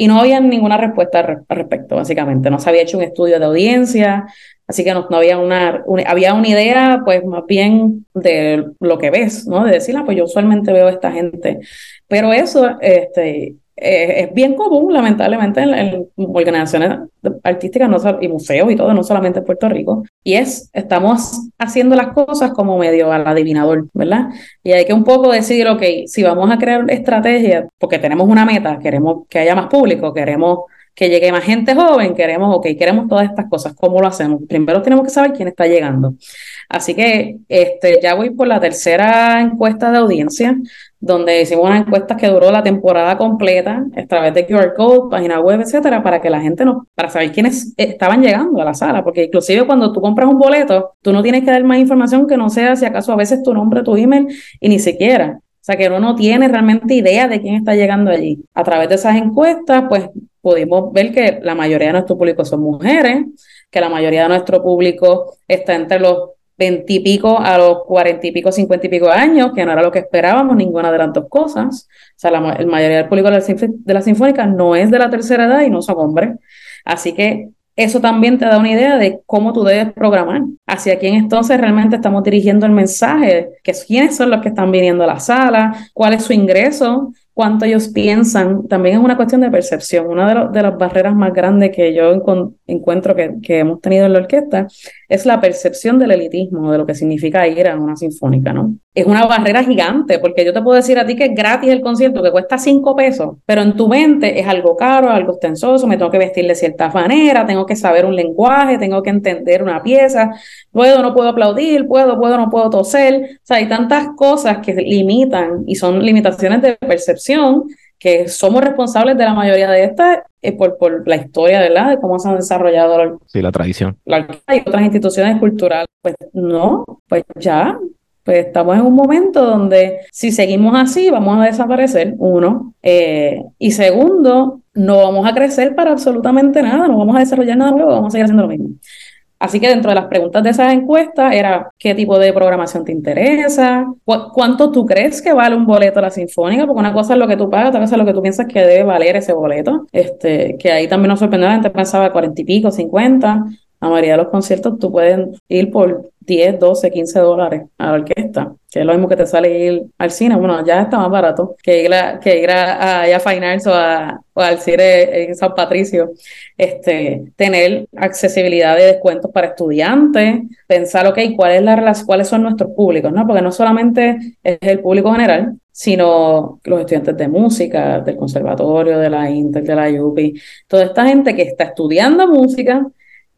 y no había ninguna respuesta al respecto, básicamente. No se había hecho un estudio de audiencia, así que no, había una, había una idea, pues más bien de lo que ves, ¿no? De decir, ah, pues yo usualmente veo a esta gente. Pero eso, este, es bien común, lamentablemente, en, organizaciones artísticas no, y museos y todo, no solamente en Puerto Rico. Y es, estamos haciendo las cosas como medio al adivinador, ¿verdad? Y hay que un poco decidir, ok, si vamos a crear estrategias, porque tenemos una meta, queremos que haya más público, queremos que llegue más gente joven, queremos, ok, queremos todas estas cosas, ¿cómo lo hacemos? Primero tenemos que saber quién está llegando. Así que este, ya voy por la tercera encuesta de audiencia donde hicimos una encuesta que duró la temporada completa a través de QR code, página web, etcétera, para que la gente no, para saber quiénes estaban llegando a la sala, porque inclusive cuando tú compras un boleto, tú no tienes que dar más información que no sea si acaso a veces tu nombre, tu email y ni siquiera. Sea, que uno no tiene realmente idea de quién está llegando allí. A través de esas encuestas, pues pudimos ver que la mayoría de nuestro público son mujeres, que la mayoría de nuestro público está entre los veintipico a los cuarenta y pico, cincuenta y pico años, que no era lo que esperábamos, ninguna de las dos cosas. O sea, la, mayoría del público de la, Sinfónica no es de la tercera edad y no son hombres. Así que eso también te da una idea de cómo tú debes programar, hacia quién entonces realmente estamos dirigiendo el mensaje, que quiénes son los que están viniendo a la sala, cuál es su ingreso, cuánto ellos piensan, también es una cuestión de percepción. Una de, las barreras más grandes que yo encuentro que, que, hemos tenido en la orquesta es la percepción del elitismo, de lo que significa ir a una sinfónica, ¿no? Es una barrera gigante, porque yo te puedo decir a ti que es gratis el concierto, que cuesta cinco pesos, pero en tu mente es algo caro, algo ostensoso, me tengo que vestir de cierta manera, tengo que saber un lenguaje, tengo que entender una pieza, puedo, no puedo aplaudir, puedo, puedo, no puedo toser. O sea, hay tantas cosas que limitan y son limitaciones de percepción que somos responsables de la mayoría de estas eh, por, por, la historia, ¿verdad? De cómo se han desarrollado la, sí, la tradición. La, y otras instituciones culturales. Pues no, pues ya, pues estamos en un momento donde si seguimos así vamos a desaparecer, uno, eh, y segundo, no vamos a crecer para absolutamente nada, no vamos a desarrollar nada nuevo, vamos a seguir haciendo lo mismo. Así que dentro de las preguntas de esas encuestas era qué tipo de programación te interesa, cuánto tú crees que vale un boleto a la sinfónica, porque una cosa es lo que tú pagas, otra cosa es lo que tú piensas que debe valer ese boleto, este, que ahí también nos sorprendió, la gente pensaba cuarenta y pico, cincuenta, la mayoría de los conciertos tú puedes ir por 10, 12, 15 dólares a la orquesta, que es lo mismo que te sale ir al cine. Bueno, ya está más barato que ir a, que ir a, a, Fine Arts o, al cine en San Patricio. Este, tener accesibilidad de descuentos para estudiantes, pensar, ok, ¿cuál es la, cuáles son nuestros públicos, ¿no? Porque no solamente es el público general, sino los estudiantes de música, del conservatorio, de la Inter, de la UPI, toda esta gente que está estudiando música,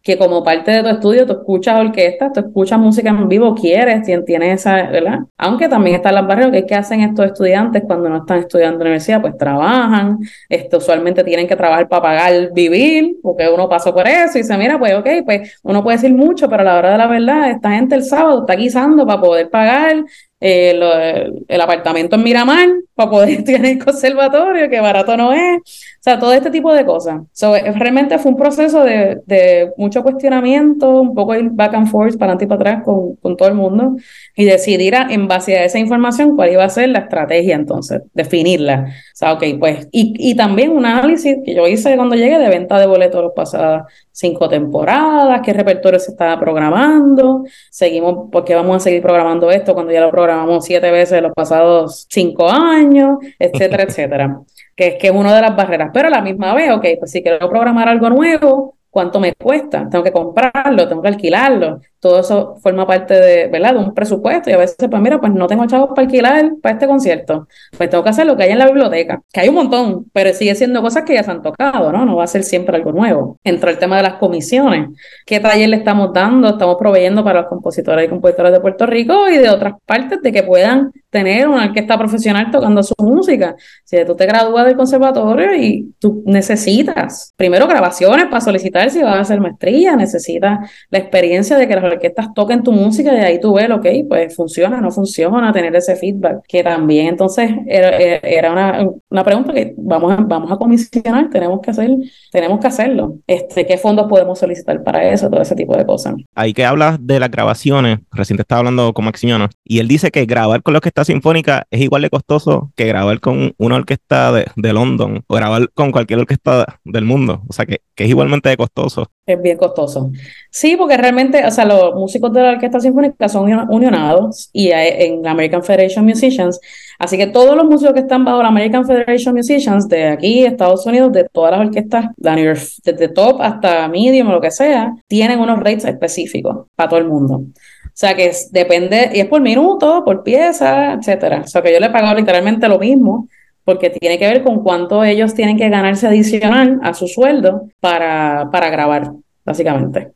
que como parte de tu estudio tú escuchas orquesta, tú escuchas música en vivo, quieres, tienes esa, ¿verdad? Aunque también están las barreras, que ¿qué hacen estos estudiantes cuando no están estudiando en la universidad? Pues trabajan, esto usualmente tienen que trabajar para pagar vivir, porque uno pasó por eso y dice, mira, pues ok, pues uno puede decir mucho, pero a la hora de la verdad, esta gente el sábado está guisando para poder pagar eh, el apartamento en Miramar para poder estudiar en el conservatorio, que barato no es. O sea, todo este tipo de cosas. Eh, realmente fue un proceso de, de, mucho cuestionamiento, un poco ir back and forth, para adelante y para atrás con, con todo el mundo, y decidir en base a esa información cuál iba a ser la estrategia entonces, definirla. O sea, ok, pues, y, y también un análisis que yo hice cuando llegué de venta de boletos los pasadas cinco temporadas, qué repertorio se estaba programando, seguimos, porque vamos a seguir programando esto cuando ya lo programamos siete veces los pasados cinco años, etcétera, etcétera, que es que es una de las barreras. Pero a la misma vez, ok, pues si quiero programar algo nuevo, ¿cuánto me cuesta? Tengo que comprarlo, tengo que alquilarlo, todo eso forma parte de, ¿verdad? de un presupuesto y a veces, pues mira, pues no tengo chavos para alquilar para este concierto, pues tengo que hacer lo que hay en la biblioteca, que hay un montón, pero sigue siendo cosas que ya se han tocado, ¿no? No va a ser siempre algo nuevo. Entra el tema de las comisiones, qué taller le estamos dando, estamos proveyendo para los compositores y compositoras de Puerto Rico y de otras partes de que puedan tener una orquesta profesional tocando su música. Si tú te gradúas del conservatorio y tú necesitas primero grabaciones para solicitar si vas a hacer maestría, necesitas la experiencia de que las orquestas toquen tu música y ahí tú ves, ok, pues funciona, no funciona, tener ese feedback, que también entonces era, una, una, pregunta que vamos a, vamos a comisionar, tenemos que hacer, tenemos que hacerlo. Este, ¿Qué fondos podemos solicitar para eso? Todo ese tipo de cosas. Ahí que hablas de las grabaciones, recién estaba hablando con Maximiano, y él dice que grabar con la orquesta sinfónica es igual de costoso que grabar con una orquesta de, de London o grabar con cualquier orquesta del mundo, o sea que, que es igualmente costoso. Es bien costoso. Sí, porque realmente, o sea, los músicos de la Orquesta Sinfónica son unionados y en la American Federation Musicians. Así que todos los músicos que están bajo la American Federation Musicians de aquí, Estados Unidos, de todas las orquestas, desde top hasta medium o lo que sea, tienen unos rates específicos para todo el mundo. O sea que depende, y es por minuto, por pieza, etcétera. O sea que yo le he pagado literalmente lo mismo porque tiene que ver con cuánto ellos tienen que ganarse adicional a su sueldo para, para grabar, básicamente.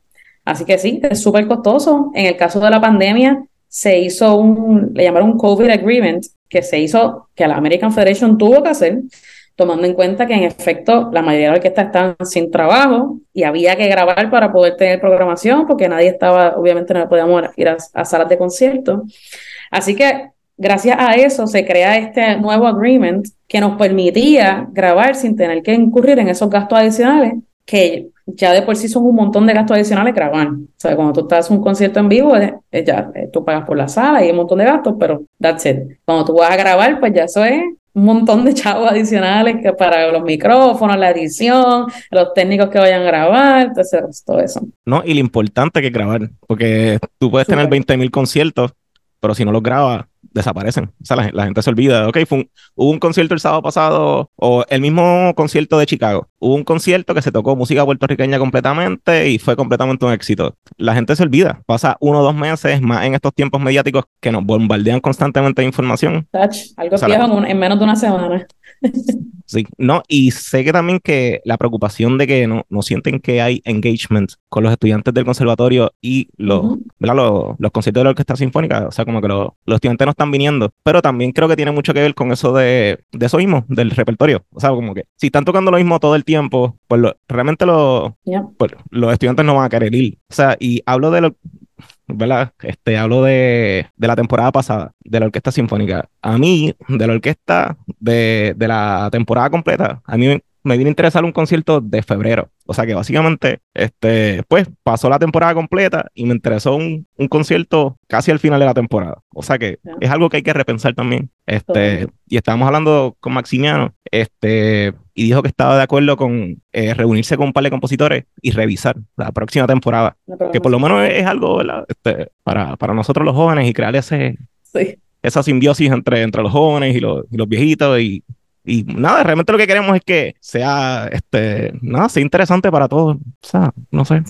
Así que sí, es súper costoso. En el caso de la pandemia, se hizo un, le llamaron un COVID Agreement, que se hizo, que la American Federation tuvo que hacer, tomando en cuenta que en efecto la mayoría de las orquestas están sin trabajo y había que grabar para poder tener programación, porque nadie estaba, obviamente no podíamos ir a, a salas de concierto. Así que gracias a eso se crea este nuevo agreement que nos permitía grabar sin tener que incurrir en esos gastos adicionales que ya de por sí son un montón de gastos adicionales grabar. O sea, cuando tú estás en un concierto en vivo, ya eh, tú pagas por la sala y un montón de gastos, pero that's it. Cuando tú vas a grabar, pues ya eso es un montón de chavos adicionales que para los micrófonos, la edición, los técnicos que vayan a grabar, entonces todo eso. No, y lo importante que es grabar, porque tú puedes tener 20.000 conciertos, pero si no los grabas, desaparecen. O sea, la, gente se olvida. Ok, fue hubo un concierto el sábado pasado, o el mismo concierto de Chicago. Hubo un concierto que se tocó música puertorriqueña completamente y fue completamente un éxito. La gente se olvida. Pasa uno o dos meses más en estos tiempos mediáticos que nos bombardean constantemente de información. algo viejo en menos de una semana. Sí, no, y sé que también que la preocupación de que no, no sienten que hay engagement con los estudiantes del conservatorio y los, los, los, conciertos de la orquesta sinfónica, o sea, como que los, los estudiantes no están viniendo, pero también creo que tiene mucho que ver con eso de, de eso mismo, del repertorio, o sea, como que si están tocando lo mismo todo el tiempo, pues realmente pues, los estudiantes no van a querer ir, o sea, y hablo de lo, ¿verdad? Este, hablo de, de, la temporada pasada, de la orquesta sinfónica. A mí, de la orquesta de, de la temporada completa, a mí me, me viene a interesar un concierto de febrero. O sea que básicamente, este, pues pasó la temporada completa y me interesó un, un concierto casi al final de la temporada. O sea que es algo que hay que repensar también. Este, y estábamos hablando con Maximiano, este, y dijo que estaba de acuerdo con eh, reunirse con un par de compositores y revisar la próxima temporada. que por lo menos es, algo, Este, para, para nosotros los jóvenes y crear ese, esa simbiosis entre, entre los jóvenes y los, y los viejitos y y nada, realmente lo que queremos es que sea, este, nada, sea interesante para todos. O sea, no sé,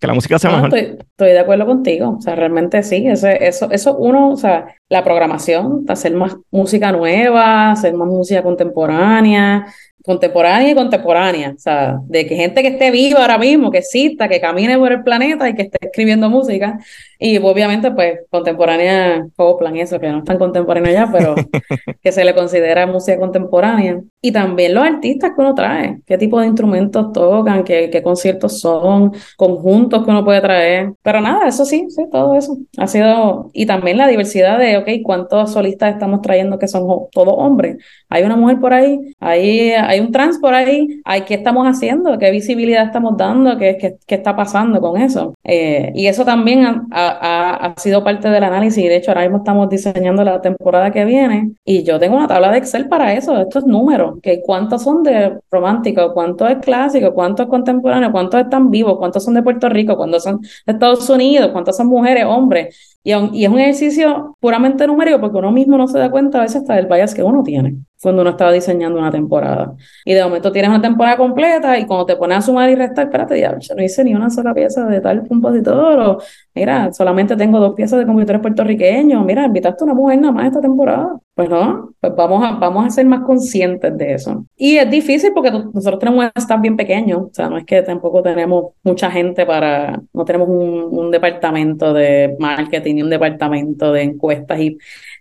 que, la música sea mejor. Estoy, de acuerdo contigo. O sea, realmente sí, ese, eso, eso uno, o sea, la programación, hacer más música nueva, hacer más música contemporánea, contemporánea y contemporánea, o sea, de que gente que esté viva ahora mismo, que exista, que camine por el planeta y que esté escribiendo música, y obviamente pues contemporánea, Copland, eso, que no es tan contemporánea ya, pero que se le considera música contemporánea, y también los artistas que uno trae, qué tipo de instrumentos tocan, qué, qué conciertos son, conjuntos que uno puede traer, pero nada, eso sí, sí, todo eso ha sido, y también la diversidad de, ok, cuántos solistas estamos trayendo que son todos hombres, hay una mujer por ahí, hay, hay un trans por ahí, hay qué estamos haciendo, qué visibilidad estamos dando, qué, qué, qué está pasando con eso. Eh, y eso también ha, ha, sido parte del análisis. De hecho, ahora mismo estamos diseñando la temporada que viene y yo tengo una tabla de Excel para eso, estos números, que cuántos son de romántico, cuántos es clásico, cuántos es contemporáneo, cuántos están vivos, cuántos son de Puerto Rico, cuántos son de Estados Unidos, cuántos son mujeres, hombres. Y, y, es un ejercicio puramente numérico porque uno mismo no se da cuenta a veces hasta del bias que uno tiene cuando uno estaba diseñando una temporada. Y de momento tienes una temporada completa y cuando te pones a sumar y restar, espérate, ya no hice ni una sola pieza de tal compositor, o mira, solamente tengo dos piezas de compositores puertorriqueños, mira, invitaste a una mujer nada más esta temporada. Pues no, pues vamos a, vamos a ser más conscientes de eso. Y es difícil porque nosotros tenemos un staff bien pequeño, o sea, no es que tampoco tenemos mucha gente para, no tenemos un, un departamento de marketing, un departamento de encuestas y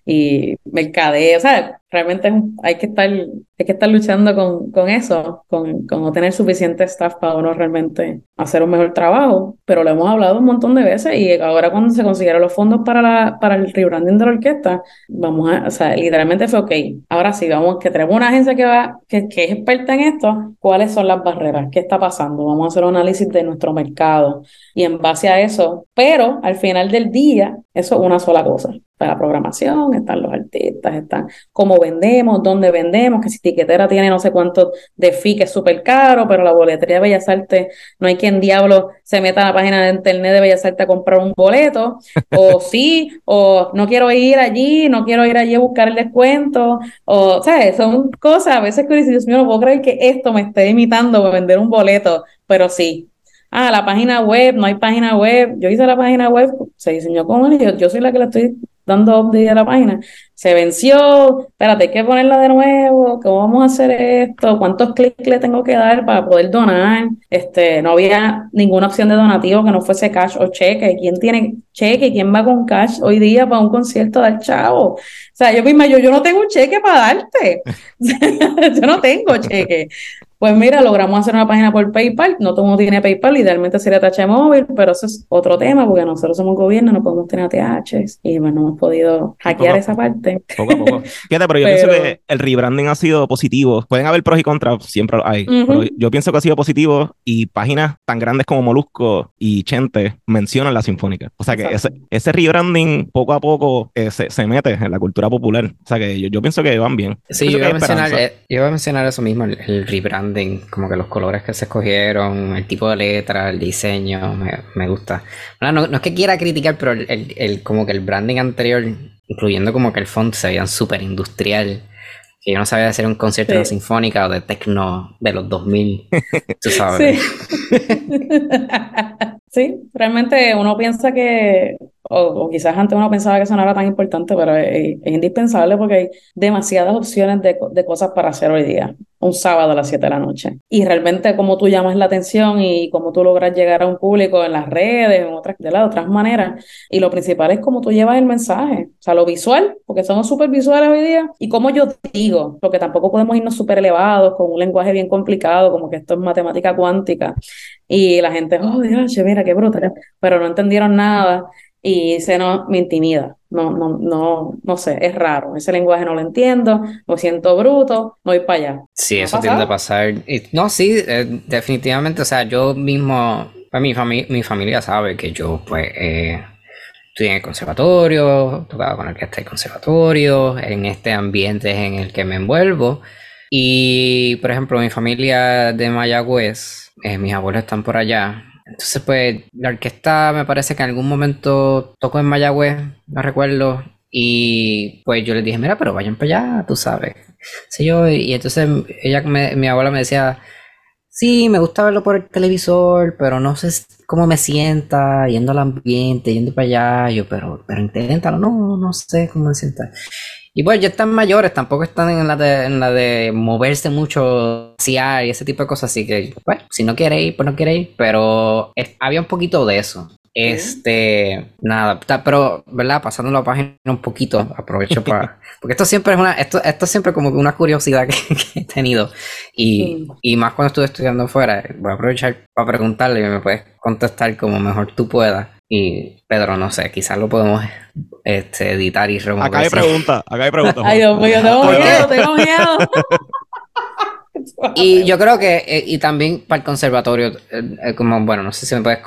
y mercadeo, o sea, realmente hay que estar, hay que estar luchando con, con eso, con, con no tener suficiente staff para uno realmente hacer un mejor trabajo, pero lo hemos hablado un montón de veces y ahora cuando se consiguieron los fondos para, la, para el rebranding de la orquesta, vamos a, o sea, literalmente fue ok, ahora sí, vamos, que tenemos una agencia que va, que, que es experta en esto, ¿cuáles son las barreras? ¿Qué está pasando? Vamos a hacer un análisis de nuestro mercado y en base a eso, pero al final del día, eso es una sola cosa para la programación, están los artistas, están cómo vendemos, dónde vendemos, que si tiquetera tiene no sé cuánto de fee, que es súper caro, pero la boletería de Bellas Artes, no hay quien diablo se meta a la página de internet de Bellas Artes a comprar un boleto, o sí, o no quiero ir allí, no quiero ir allí a buscar el descuento, o, ¿sabes? Son cosas a veces que dices, Dios mío, no puedo creer que esto me esté imitando para vender un boleto, pero sí, ah, la página web, no hay página web. Yo hice la página web, se diseñó con él y yo, soy la que la estoy dando update a la página. Se venció, espérate, hay que ponerla de nuevo, ¿cómo vamos a hacer esto? ¿Cuántos clics le tengo que dar para poder donar? Este, no había ninguna opción de donativo que no fuese cash o cheque. ¿Quién tiene cheque? ¿Quién va con cash hoy día para un concierto del chavo? O sea, yo misma, yo, yo no tengo un cheque para darte. yo no tengo cheque. Pues mira, logramos hacer una página por PayPal. No todo el mundo tiene PayPal, idealmente sería TH móvil, pero eso es otro tema porque nosotros somos gobierno, no podemos tener ATH y bueno, no hemos podido hackear esa parte. Poco a poco. Fíjate, pero yo pienso que el rebranding ha sido positivo. Pueden haber pros y contras, siempre hay. pero yo pienso que ha sido positivo y páginas tan grandes como Molusco y Chente mencionan la Sinfónica. O sea que ese, ese, rebranding poco a poco eh, se, se, mete en la cultura popular. O sea que yo, yo pienso que van bien. Sí, yo iba, a mencionar, eh, yo iba a mencionar eso mismo, el rebranding como que los colores que se escogieron, el tipo de letra, el diseño, me, gusta. no, es que quiera criticar, pero el, como que el branding anterior, incluyendo como que el font se veía súper industrial. Que yo no sabía hacer un concierto de sinfónica o de techno de los 2000, tú sabes. sí, realmente uno piensa que o, quizás antes uno pensaba que eso no era tan importante, pero es, indispensable porque hay demasiadas opciones de, de, cosas para hacer hoy día, un sábado a las 7 de la noche. Y realmente cómo tú llamas la atención y cómo tú logras llegar a un público en las redes, en otras, de, otras maneras. Y lo principal es cómo tú llevas el mensaje, o sea, lo visual, porque somos súper visuales hoy día, y cómo yo digo, porque tampoco podemos irnos súper elevados con un lenguaje bien complicado, como que esto es matemática cuántica. Y la gente, oh, Dios, mira qué brutal, pero no entendieron nada y se no me intimida. No, no, no, no sé, es raro. Ese lenguaje no lo entiendo, me siento bruto, no voy para allá. Sí, eso tiende a pasar. no, sí, eh, definitivamente. O sea, yo mismo, pues mi, mi familia sabe que yo, pues, eh, estudié en el conservatorio, tocaba con orquesta del conservatorio, en este ambiente en el que me envuelvo. Y, por ejemplo, mi familia de Mayagüez, eh, mis abuelos están por allá. Entonces, pues, la orquesta me parece que en algún momento tocó en Mayagüez, no recuerdo. Y pues yo les dije, mira, pero vayan para allá, tú sabes. Sí, yo, y entonces ella, mi abuela me decía, sí, me gusta verlo por el televisor, pero no sé cómo me sienta, yendo al ambiente, yendo para allá. Yo, pero, pero inténtalo, no, no sé cómo me sienta. Y pues ya están mayores, tampoco están en la de, moverse mucho, y ese tipo de cosas. Así que, pues, si no quiere ir, pues no quiere ir. Pero había un poquito de eso. Este, nada, pero, ¿verdad? Pasando la página un poquito, aprovecho para. Porque esto siempre es una. Esto, esto es siempre como una curiosidad que, he tenido. Y, y, más cuando estuve estudiando afuera, voy a aprovechar para preguntarle y me puedes contestar como mejor tú puedas. Y Pedro, no sé, quizás lo podemos este, editar y remover. Acá hay preguntas, acá hay preguntas. Ay, Dios mío, tengo miedo, tengo miedo. Y yo creo que, eh, y también para el conservatorio, eh, eh, como, bueno, no sé si me puedes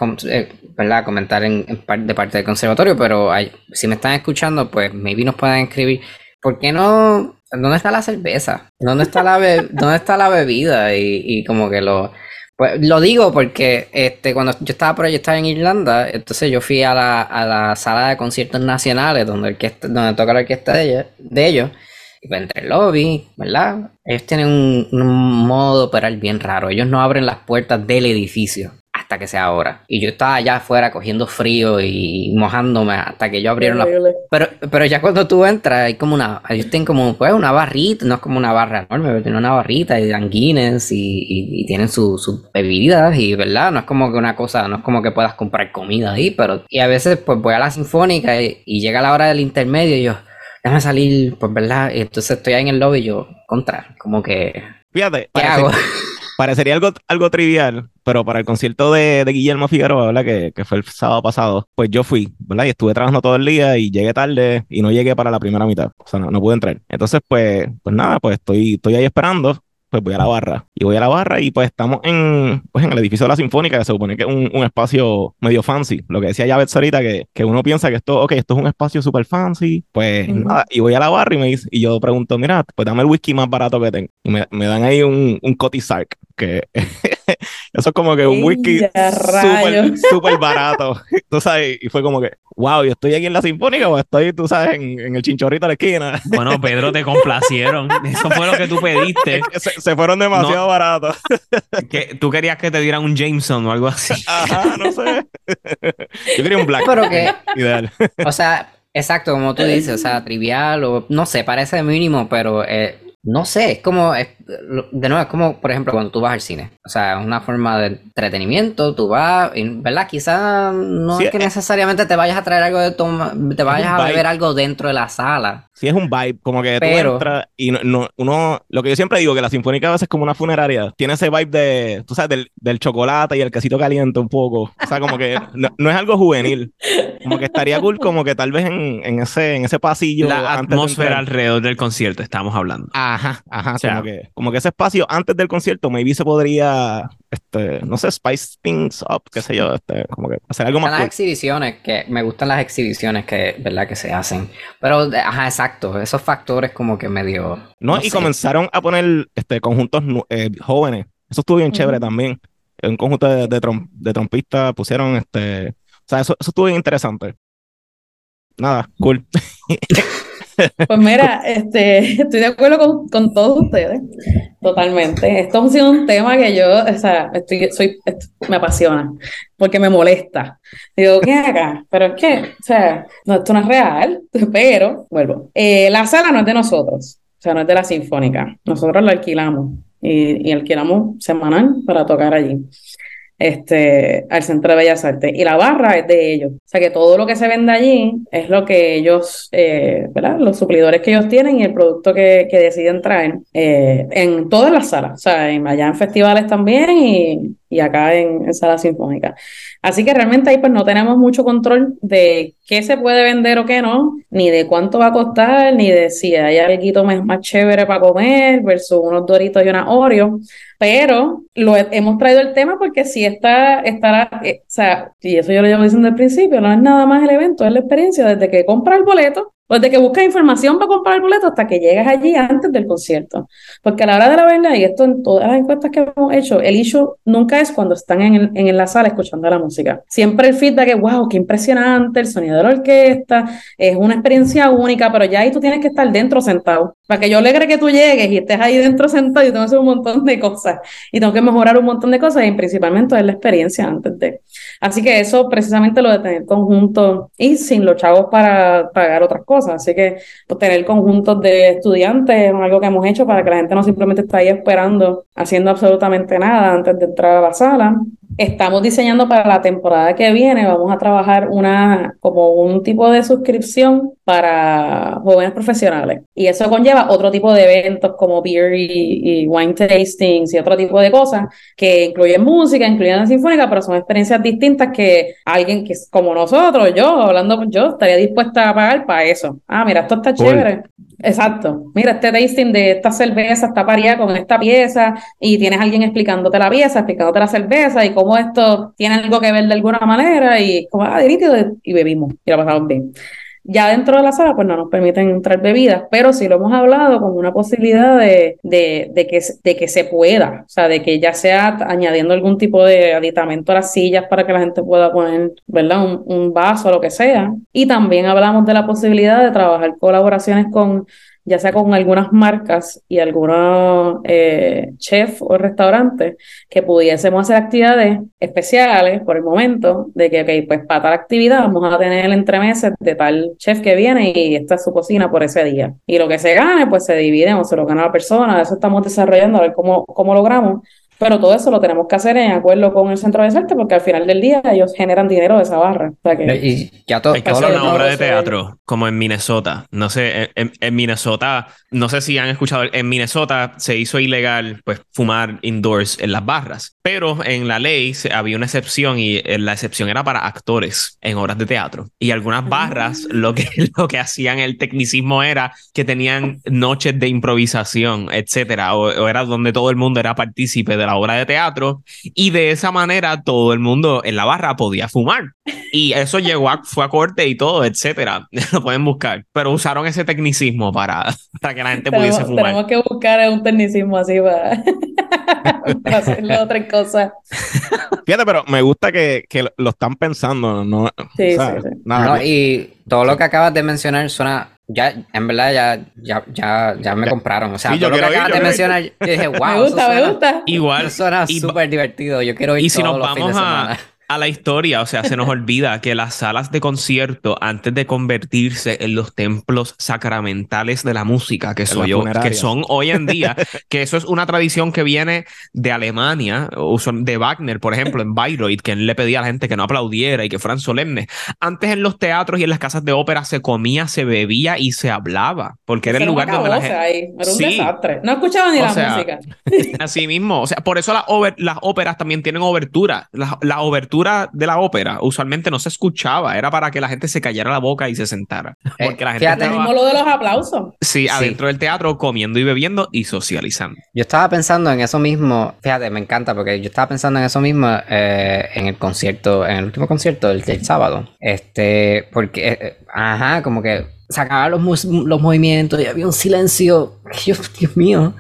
¿verdad? comentar en, de parte del conservatorio, pero hay, si me están escuchando, pues maybe nos pueden escribir, ¿por qué no? ¿Dónde está la cerveza? ¿Dónde está la, ¿dónde está la bebida? Y, y como que lo pues lo digo porque este, cuando yo estaba por allí, estaba en Irlanda, entonces yo fui a la, a la sala de conciertos nacionales donde, donde toca la orquesta de ellos, de ellos y entre el lobby, ¿verdad? Ellos tienen un, un modo operar bien raro. Ellos no abren las puertas del edificio hasta que sea hora. Y yo estaba allá afuera cogiendo frío y mojándome hasta que ellos abrieron la pero Pero ya cuando tú entras, hay como una, ellos tienen como pues una barrita, no es como una barra enorme, pero tienen una barrita y dan Guinness y, tienen sus bebidas y verdad, no es como que una cosa, no es como que puedas comprar comida ahí, pero y a veces pues voy a la sinfónica y, llega la hora del intermedio y yo, déjame salir, pues verdad, y entonces estoy ahí en el lobby y yo, contra, como que... Fíjate, ¿qué hago? parecería algo, algo trivial, pero para el concierto de, Guillermo Figueroa, ¿verdad? Que, que, fue el sábado pasado, pues yo fui, ¿verdad? Y estuve trabajando todo el día y llegué tarde y no llegué para la primera mitad. O sea, no, no pude entrar. Entonces, pues, pues nada, pues estoy, estoy ahí esperando pues voy a la barra. Y voy a la barra y pues estamos en, pues en el edificio de la Sinfónica, que se supone que es un, un espacio medio fancy. Lo que decía ya ahorita, que, que uno piensa que esto, ok, esto es un espacio súper fancy. Pues nada, y voy a la barra y me dice, y yo pregunto, mira, pues dame el whisky más barato que tengo. Y me, me dan ahí un, un Sark, que eso es como que un whisky súper, súper barato. tú sabes, y fue como que, wow, yo estoy aquí en la Sinfónica o estoy, tú sabes, en, en el chinchorrito de la esquina. Bueno, Pedro, te complacieron. Eso fue lo que tú pediste se fueron demasiado baratos. que tú querías que te dieran un Jameson o algo así. Ajá, no sé. Yo quería un Black. Pero que. Ideal. O sea, exacto, como tú dices, o sea, trivial o no sé, parece mínimo, pero eh, no sé, es como, de nuevo, es como, por ejemplo, cuando tú vas al cine. O sea, es una forma de entretenimiento, tú vas, ¿verdad? Quizás no es que necesariamente te vayas a traer algo de toma, te vayas a beber algo dentro de la sala. Sí, es un vibe, como que tú entras y no, uno, lo que yo siempre digo, que la Sinfónica a veces es como una funeraria, tiene ese vibe de, tú sabes, del, chocolate y el quesito caliente un poco. O sea, como que no, es algo juvenil. Como que estaría cool, como que tal vez en, ese, en ese pasillo. La atmósfera alrededor del concierto, estamos hablando. Ajá, ajá, como, que, como que ese espacio antes del concierto, maybe se podría este, no sé, spice things up, qué sé yo, este, como que hacer algo más. Las exhibiciones, que me gustan las exhibiciones que, ¿verdad? Que se hacen. Pero, ajá, exacto, esos factores como que medio. No, y comenzaron a poner este, conjuntos eh, jóvenes. Eso estuvo bien chévere también. Un conjunto de, de, trompistas pusieron, este, o sea, eso, eso estuvo bien interesante. Nada, cool. Pues mira, este, estoy de acuerdo con, con, todos ustedes, totalmente. Esto ha sido un tema que yo, o sea, estoy, soy, me apasiona, porque me molesta. Digo, ¿qué acá? Pero es que, o sea, esto no es real, pero, vuelvo. Eh, la sala no es de nosotros, o sea, no es de la Sinfónica. Nosotros la alquilamos y, y alquilamos semanal para tocar allí este, al Centro de Bellas Artes. Y la barra es de ellos. O sea que todo lo que se vende allí es lo que ellos, eh, ¿verdad? Los suplidores que ellos tienen y el producto que, que deciden traer eh, en todas las salas. O sea, en, allá en festivales también y, y acá en, en sala sinfónica. Así que realmente ahí pues no tenemos mucho control de qué se puede vender o qué no, ni de cuánto va a costar, ni de si hay algo más, más chévere para comer versus unos doritos y una Oreo. Pero lo hemos traído el tema porque si está, estará, eh, o sea, y eso yo lo llevo diciendo al principio, no es nada más el evento, es la experiencia desde que compra el boleto pues de que buscas información para comprar el boleto hasta que llegas allí antes del concierto. Porque a la hora de la verdad, y esto en todas las encuestas que hemos hecho, el issue nunca es cuando están en, en la sala escuchando la música. Siempre el feedback es, wow, qué impresionante, el sonido de la orquesta, es una experiencia única, pero ya ahí tú tienes que estar dentro sentado. Para que yo alegre que tú llegues y estés ahí dentro sentado y tengo que hacer un montón de cosas. Y tengo que mejorar un montón de cosas y principalmente es la experiencia antes de. Así que eso precisamente lo de tener conjunto y sin los chavos para pagar otras cosas Así que pues, tener conjuntos de estudiantes es algo que hemos hecho para que la gente no simplemente esté ahí esperando, haciendo absolutamente nada antes de entrar a la sala. Estamos diseñando para la temporada que viene, vamos a trabajar una, como un tipo de suscripción para jóvenes profesionales. Y eso conlleva otro tipo de eventos como beer y, wine tastings y otro tipo de cosas que incluyen música, incluyen la sinfónica, pero son experiencias distintas que alguien que es como nosotros, yo, hablando yo, estaría dispuesta a pagar para eso. Ah, mira, esto está chévere. Exacto. Mira, este tasting de esta cerveza está pareada con esta pieza y tienes alguien explicándote la pieza, explicándote la cerveza y cómo esto tiene algo que ver de alguna manera y como, ah, y bebimos y lo pasamos bien. Ya dentro de la sala, pues no nos permiten entrar bebidas, pero sí lo hemos hablado con una posibilidad de, de, de, que, de que se pueda, o sea, de que ya sea añadiendo algún tipo de aditamento a las sillas para que la gente pueda poner, ¿verdad?, un, un vaso o lo que sea. Y también hablamos de la posibilidad de trabajar colaboraciones con ya sea con algunas marcas y algunos eh, chefs o restaurantes, que pudiésemos hacer actividades especiales por el momento, de que, ok, pues para tal actividad vamos a tener el entremeses de tal chef que viene y esta es su cocina por ese día. Y lo que se gane, pues se divide o se lo gana la persona, eso estamos desarrollando, a ver cómo, cómo logramos pero todo eso lo tenemos que hacer en acuerdo con el Centro de Arte porque al final del día ellos generan dinero de esa barra. y ya todo, Hay que hacer una obra de teatro como en Minnesota. No sé, en, Minnesota, no sé si han escuchado, en Minnesota se hizo ilegal pues fumar indoors en las barras, pero en la ley había una excepción y eh, la excepción era para actores en obras de teatro. Y algunas barras ah. lo que, lo que hacían el tecnicismo era que tenían noches de improvisación, etcétera, o, o era donde todo el mundo era partícipe de la obra de teatro y de esa manera todo el mundo en la barra podía fumar. Y eso llegó a, fue a corte y todo, etcétera. Lo pueden buscar. Pero usaron ese tecnicismo para, para que la gente pudiese fumar. Tenemos que buscar un tecnicismo así para, para hacerle otra cosa. Fíjate, pero me gusta que, que lo están pensando, ¿no? Sí, sí, sí. y todo lo que acabas de mencionar suena ya, en verdad, ya, ya, ya, ya me compraron. O sea, todo lo que acabas de mencionar, yo dije, wow. me gusta, me gusta. Igual. Eso suena súper divertido. Yo quiero ir y si nos vamos a, a la historia, o sea, se nos olvida que las salas de concierto, antes de convertirse en los templos sacramentales de la música, que, soy yo, que son hoy en día, que eso es una tradición que viene de Alemania, de Wagner, por ejemplo, en Bayreuth, que él le pedía a la gente que no aplaudiera y que fueran solemnes. Antes en los teatros y en las casas de ópera se comía, se bebía y se hablaba, porque era el lugar donde la gente... Era un desastre. No escuchaban ni la música. Así mismo, o sea, por eso las óperas también tienen obertura. La, la de la ópera usualmente no se escuchaba, era para que la gente se callara la boca y se sentara. Eh, Porque la gente fíjate, estaba, lo de los aplausos. Sí, adentro del teatro comiendo y bebiendo y socializando. Yo estaba pensando en eso mismo, fíjate, me encanta porque yo estaba pensando en eso mismo eh, en el concierto, en el último concierto del, sábado. Este, porque, eh, ajá, como que se acababan los, los movimientos y había un silencio. Dios, Dios mío.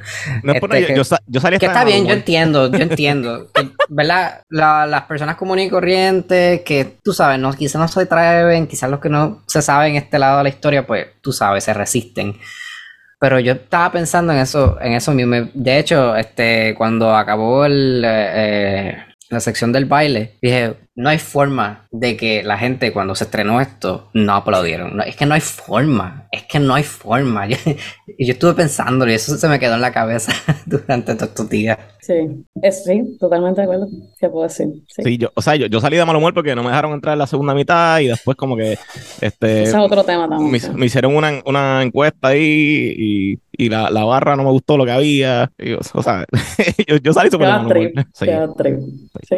No este, yo, yo, salí Que está bien, yo entiendo, yo entiendo. ¿Verdad? las personas comunes y corrientes que tú sabes, no, quizás no se atreven, quizás los que no se saben este lado de la historia, pues tú sabes, se resisten. Pero yo estaba pensando en eso, en eso mismo. De hecho, este, cuando acabó el, eh, la sección del baile, dije, no hay forma de que la gente cuando se estrenó esto no aplaudieron. es que no hay forma, es que no hay forma. Yo, yo estuve pensando y eso se me quedó en la cabeza durante todos estos días. Sí, eso sí, totalmente de acuerdo. Se puede decir. Sí, yo, o sea, yo, yo, salí de mal humor porque no me dejaron entrar en la segunda mitad y después como que este Ese es otro tema también. Me, hicieron una, una, encuesta ahí y, y la, la, barra no me gustó lo que había. o, sea, yo, yo, salí súper mal humor. Sí. sí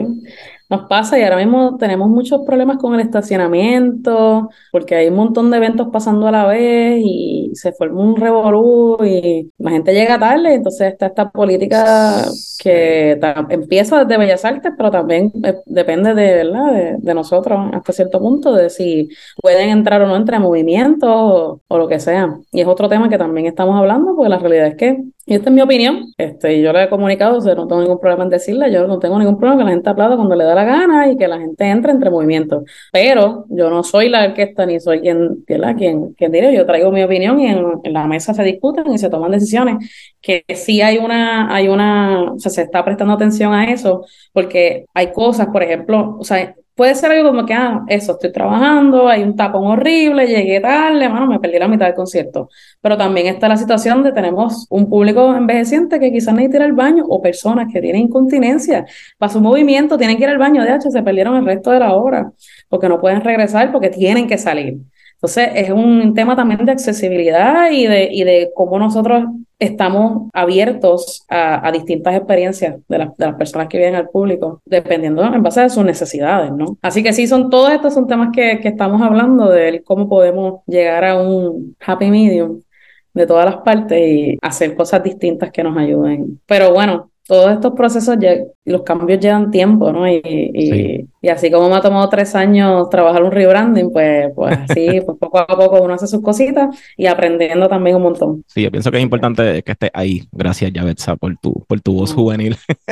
nos pasa y ahora mismo tenemos muchos problemas con el estacionamiento, porque hay un montón de eventos pasando a la vez y se forma un revolú y la gente llega tarde, entonces está esta política que empieza desde Bellas Artes, pero también eh, depende de, ¿verdad? De, nosotros hasta cierto punto, de si pueden entrar o no entre movimientos o, o lo que sea. Y es otro tema que también estamos hablando, porque la realidad es que y esta es mi opinión, este, yo le he comunicado, o sea, no tengo ningún problema en decirle, yo no tengo ningún problema que la gente aplauda cuando le da la gana y que la gente entre entre movimientos. Pero yo no soy la orquesta ni soy quien, quien, quien diré, yo traigo mi opinión y en, la mesa se discuten y se toman decisiones. Que sí hay una, hay una, o sea, se está prestando atención a eso, porque hay cosas, por ejemplo, o sea, Puede ser algo como que, ah, eso, estoy trabajando, hay un tapón horrible, llegué tarde, mano, me perdí la mitad del concierto. Pero también está la situación de tenemos un público envejeciente que quizás necesita ir al baño o personas que tienen incontinencia. Para su movimiento tienen que ir al baño, de hecho, se perdieron el resto de la hora porque no pueden regresar porque tienen que salir. Entonces, es un tema también de accesibilidad y de, y de cómo nosotros estamos abiertos a, distintas experiencias de, las personas que vienen al público, dependiendo en base a sus necesidades, ¿no? Así que sí, son todos estos son temas que, que estamos hablando de cómo podemos llegar a un happy medium de todas las partes y hacer cosas distintas que nos ayuden. Pero bueno, todos estos procesos, los cambios llevan tiempo, ¿no? Y, y, así como me ha tomado tres años trabajar un rebranding, pues, pues así, pues poco a poco uno hace sus cositas y aprendiendo también un montón. Sí, yo pienso que es importante que estés ahí. Gracias, Yavetza, por tu, por tu voz juvenil.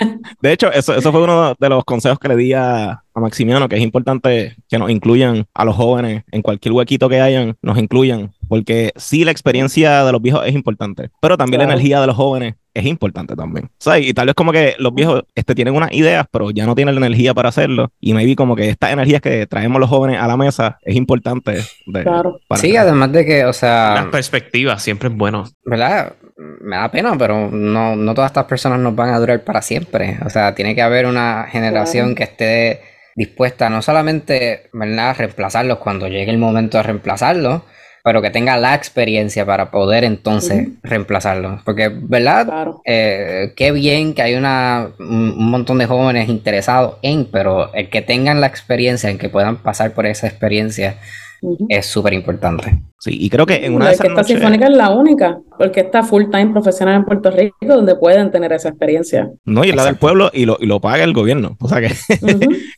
de hecho, eso, eso fue uno de los consejos que le di a, a Maximiano, que es importante que nos incluyan a los jóvenes en cualquier huequito que hayan, nos incluyan, porque sí, la experiencia de los viejos es importante, pero también la energía de los jóvenes es importante también. O y tal vez como que los viejos este, tienen unas ideas, pero ya no tienen la energía para hacerlo. Y me vi como que estas energías que traemos los jóvenes a la mesa es importante. claro. Sí, además de que, o sea... Las perspectivas siempre es bueno. ¿Verdad? Me da pena, pero no, no todas estas personas nos van a durar para siempre. O sea, tiene que haber una generación que esté dispuesta no solamente a reemplazarlos cuando llegue el momento de reemplazarlos, pero que tenga la experiencia para poder entonces reemplazarlos. Porque, ¿verdad? Eh, qué bien que hay una, un montón de jóvenes interesados en, pero el que tengan la experiencia, en que puedan pasar por esa experiencia, es súper importante. Sí, y creo que en una de esas noches... Sinfónica es la única, porque está full time profesional en Puerto Rico donde pueden tener esa experiencia. No, y es la del pueblo y lo, y lo paga el gobierno. O sea que,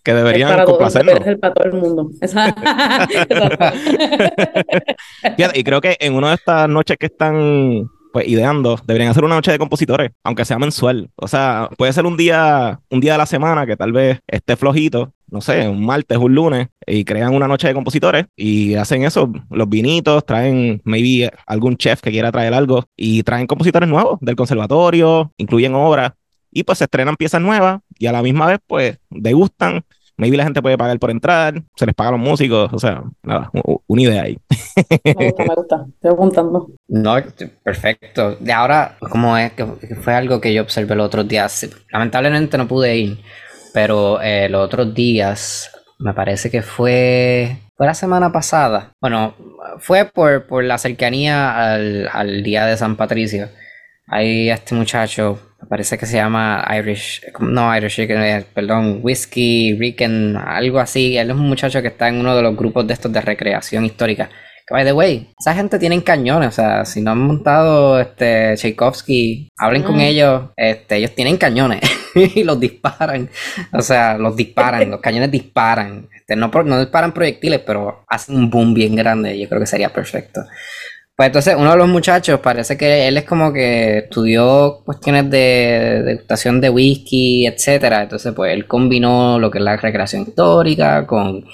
que deberían para complacernos. Es para todo el mundo. y creo que en una de estas noches que están pues ideando, deberían hacer una noche de compositores, aunque sea mensual. O sea, puede ser un día, un día de la semana que tal vez esté flojito, no sé, un martes, un lunes, y crean una noche de compositores y hacen eso, los vinitos, traen maybe algún chef que quiera traer algo y traen compositores nuevos del conservatorio, incluyen obras y pues se estrenan piezas nuevas y a la misma vez pues degustan Maybe la gente puede pagar por entrar, se les paga a los músicos, o sea, nada, una idea ahí. Me gusta, me gusta, estoy apuntando. No, perfecto. De ahora, como es que fue algo que yo observé los otros días, lamentablemente no pude ir, pero eh, los otros días, me parece que fue, fue la semana pasada. Bueno, fue por, por la cercanía al, al día de San Patricio. Ahí este muchacho, me parece que se llama Irish, no Irish eh, perdón, Whiskey, Ricken, algo así. Él es un muchacho que está en uno de los grupos de estos de recreación histórica. Que, by the way, esa gente tiene cañones, o sea, si no han montado este Tchaikovsky, hablen con mm. ellos, este, ellos tienen cañones y los disparan. O sea, los disparan, los cañones disparan. Este, no, no disparan proyectiles, pero hacen un boom bien grande. Yo creo que sería perfecto. Pues entonces uno de los muchachos parece que él es como que estudió cuestiones de degustación de whisky, etcétera. Entonces pues él combinó lo que es la recreación histórica con,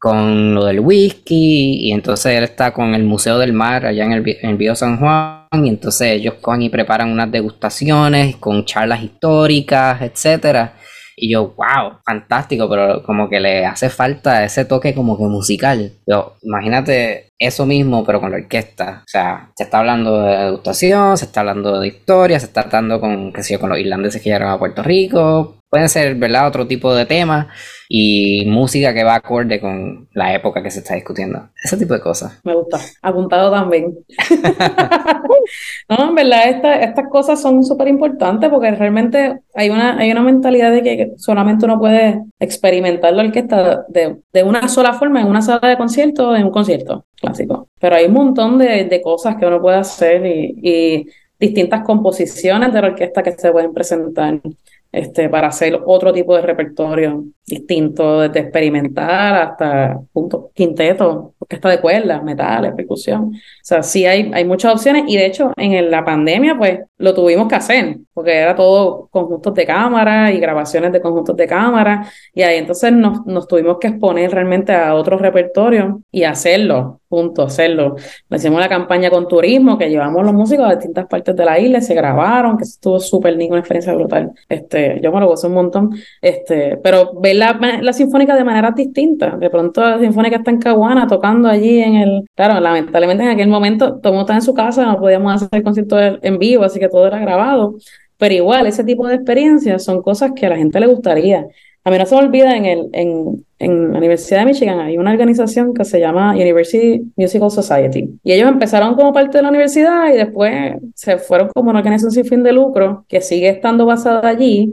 con lo del whisky y entonces él está con el Museo del Mar allá en el, en el San Juan y entonces ellos cogen y preparan unas degustaciones con charlas históricas, etcétera. Y yo, wow, fantástico, pero como que le hace falta ese toque como que musical. Yo, imagínate eso mismo, pero con la orquesta. O sea, se está hablando de educación, se está hablando de historia, se está tratando con, qué sé yo, con los irlandeses que llegaron a Puerto Rico. Pueden ser, ¿verdad?, otro tipo de temas y música que va acorde con la época que se está discutiendo. Ese tipo de cosas. Me gusta. Apuntado también. no, en verdad, estas cosas son súper importantes porque realmente hay una, hay una mentalidad de que solamente uno puede experimentar la orquesta de, de una sola forma en una sala de concierto, en un concierto clásico. Pero hay un montón de, de cosas que uno puede hacer y, y distintas composiciones de la orquesta que se pueden presentar este, para hacer otro tipo de repertorio distinto, desde experimental hasta punto, quinteto, está de cuerdas, metales, percusión. O sea, sí hay, hay muchas opciones y de hecho en la pandemia pues lo tuvimos que hacer, porque era todo conjuntos de cámara y grabaciones de conjuntos de cámara y ahí entonces nos, nos tuvimos que exponer realmente a otros repertorios y hacerlo punto, hacerlo. hicimos la campaña con turismo, que llevamos los músicos a distintas partes de la isla, se grabaron, que estuvo súper lindo, una experiencia brutal. Este, yo me lo gocé un montón. Este, pero ver la, la sinfónica de manera distinta. De pronto la sinfónica está en Caguana tocando allí en el. Claro, lamentablemente en aquel momento todo el mundo estaba en su casa, no podíamos hacer el concierto en vivo, así que todo era grabado. Pero igual, ese tipo de experiencias son cosas que a la gente le gustaría. A mí no se me olvida en, el, en, en la Universidad de Michigan hay una organización que se llama University Musical Society. Y ellos empezaron como parte de la universidad y después se fueron como una organización sin fin de lucro que sigue estando basada allí,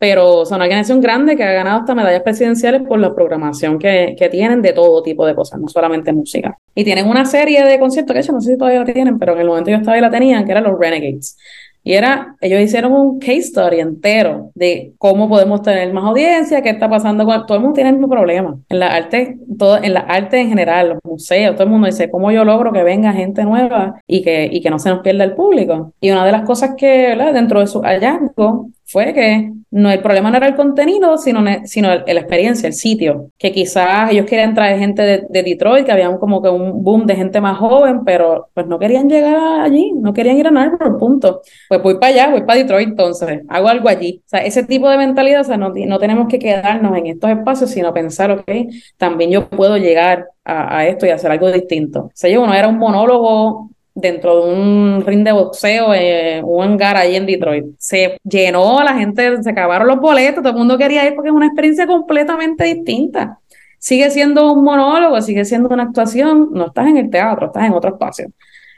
pero son una organización grande que ha ganado hasta medallas presidenciales por la programación que, que tienen de todo tipo de cosas, no solamente música. Y tienen una serie de conciertos que yo no sé si todavía la tienen, pero en el momento yo estaba y la tenían, que eran los Renegades. Y era, ellos hicieron un case story entero de cómo podemos tener más audiencia, qué está pasando con todo el mundo tiene el mismo problema. En la arte, todo, en la arte en general, los museos, todo el mundo dice cómo yo logro que venga gente nueva y que, y que no se nos pierda el público. Y una de las cosas que, ¿verdad? dentro de su hallazgo fue que no, el problema no era el contenido, sino, sino la experiencia, el sitio. Que quizás ellos querían traer gente de, de, Detroit, que había como que un boom de gente más joven, pero pues no querían llegar allí, no querían ir a Narborough, punto. Pues voy para allá, voy para Detroit entonces, hago algo allí. O sea, ese tipo de mentalidad, o sea, no, no tenemos que quedarnos en estos espacios, sino pensar, ok, también yo puedo llegar a, a esto y hacer algo distinto. O sea, yo no era un monólogo dentro de un ring de boxeo, eh, un hangar ahí en Detroit. Se llenó, la gente, se acabaron los boletos, todo el mundo quería ir porque es una experiencia completamente distinta. Sigue siendo un monólogo, sigue siendo una actuación, no estás en el teatro, estás en otro espacio.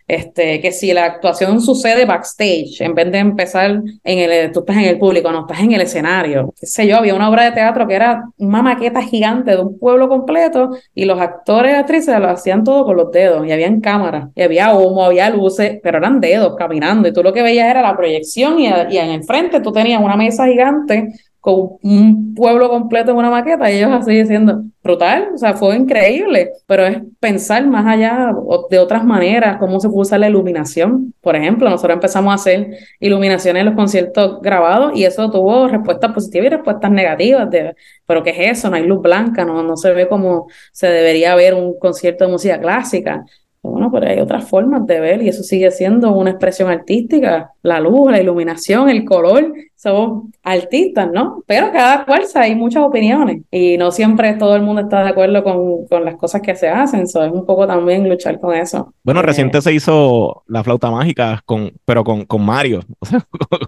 Este, que si la actuación sucede backstage, en vez de empezar en el, tú estás en el público, no, estás en el escenario. Qué sé yo, había una obra de teatro que era una maqueta gigante de un pueblo completo y los actores y actrices lo hacían todo con los dedos y habían cámaras y había humo, había luces, pero eran dedos caminando y tú lo que veías era la proyección y, y en el frente tú tenías una mesa gigante con un pueblo completo en una maqueta y ellos así diciendo, brutal, o sea, fue increíble, pero es pensar más allá de otras maneras, cómo se puede la iluminación. Por ejemplo, nosotros empezamos a hacer iluminaciones en los conciertos grabados y eso tuvo respuestas positivas y respuestas negativas, de, pero ¿qué es eso? No hay luz blanca, no, no se ve como se debería ver un concierto de música clásica. Bueno, pero hay otras formas de ver y eso sigue siendo una expresión artística. La luz, la iluminación, el color, somos artistas, ¿no? Pero cada cual hay muchas opiniones y no siempre todo el mundo está de acuerdo con, con las cosas que se hacen, eso es un poco también luchar con eso. Bueno, eh, reciente se hizo la flauta mágica, con, pero con, con Mario, o sea, con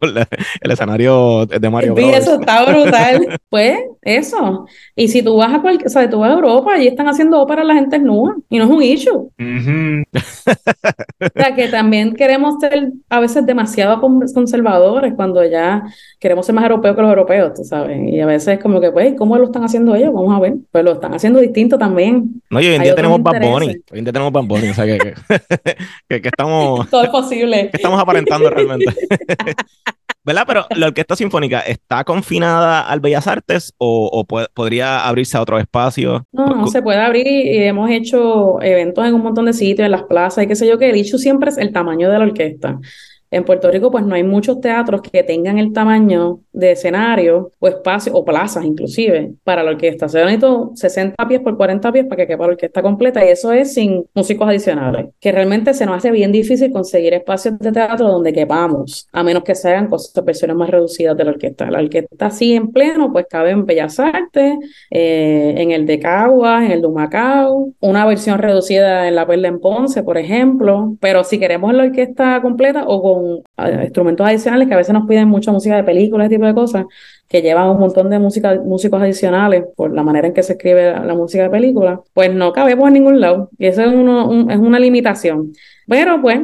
el escenario de Mario. Sí, eso está brutal. pues eso. Y si tú vas a cualquier, o sea, tú vas a Europa, allí están haciendo ópera la gente nua y no es un issue. o sea, que también queremos ser a veces demasiado conservadores cuando ya queremos ser más europeos que los europeos, tú sabes. Y a veces es como que, pues, ¿cómo lo están haciendo ellos? Vamos a ver. Pues lo están haciendo distinto también. No, y hoy en día tenemos Bad Bunny. Hoy en día tenemos Bad Bunny. O sea, que, que, que, estamos... Todo es posible. Que estamos aparentando realmente. ¿Verdad? Pero la Orquesta Sinfónica, ¿está confinada al Bellas Artes o, o podría abrirse a otro espacio? No, no, se puede abrir y hemos hecho eventos en un montón de sitios, en las plazas y qué sé yo, que el dicho siempre es el tamaño de la orquesta. En Puerto Rico, pues no hay muchos teatros que tengan el tamaño de escenario o espacio, o plazas inclusive, para la orquesta. Se necesito 60 pies por 40 pies para que quepa la orquesta completa y eso es sin músicos adicionales, que realmente se nos hace bien difícil conseguir espacios de teatro donde quepamos, a menos que sean cosas, versiones más reducidas de la orquesta. La orquesta así en pleno, pues cabe en Bellas Artes, eh, en el de Caguas, en el de Humacao, una versión reducida en la Perla en Ponce, por ejemplo, pero si queremos la orquesta completa o con eh, instrumentos adicionales que a veces nos piden mucha música de películas, ese tipo de cosas, que llevan un montón de música, músicos adicionales por la manera en que se escribe la, música de película, pues no cabemos en ningún lado. Y eso es, uno, es una limitación. Pero pues,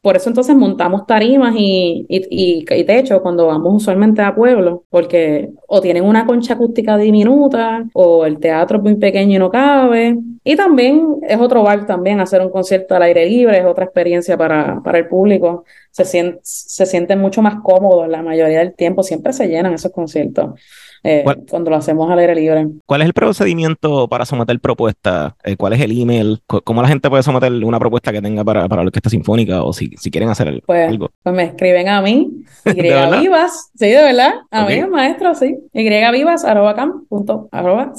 por eso entonces montamos tarimas y, y, y, techo cuando vamos usualmente a pueblos, porque o tienen una concha acústica diminuta, o el teatro es muy pequeño y no cabe. Y también es otro bar también, hacer un concierto al aire libre, es otra experiencia para, para el público. Se, se sienten mucho más cómodos la mayoría del tiempo, siempre se llenan esos conciertos. Eh, cuando lo hacemos al aire libre. ¿Cuál es el procedimiento para someter propuestas? Eh, ¿Cuál es el email? ¿Cómo la gente puede someter una propuesta que tenga para, para la orquesta sinfónica o si, si quieren hacer pues, algo? Pues me escriben a mí, Y Vivas, sí, de verdad, a mí, maestro, sí, Y Vivas, arroba cam, punto, arroba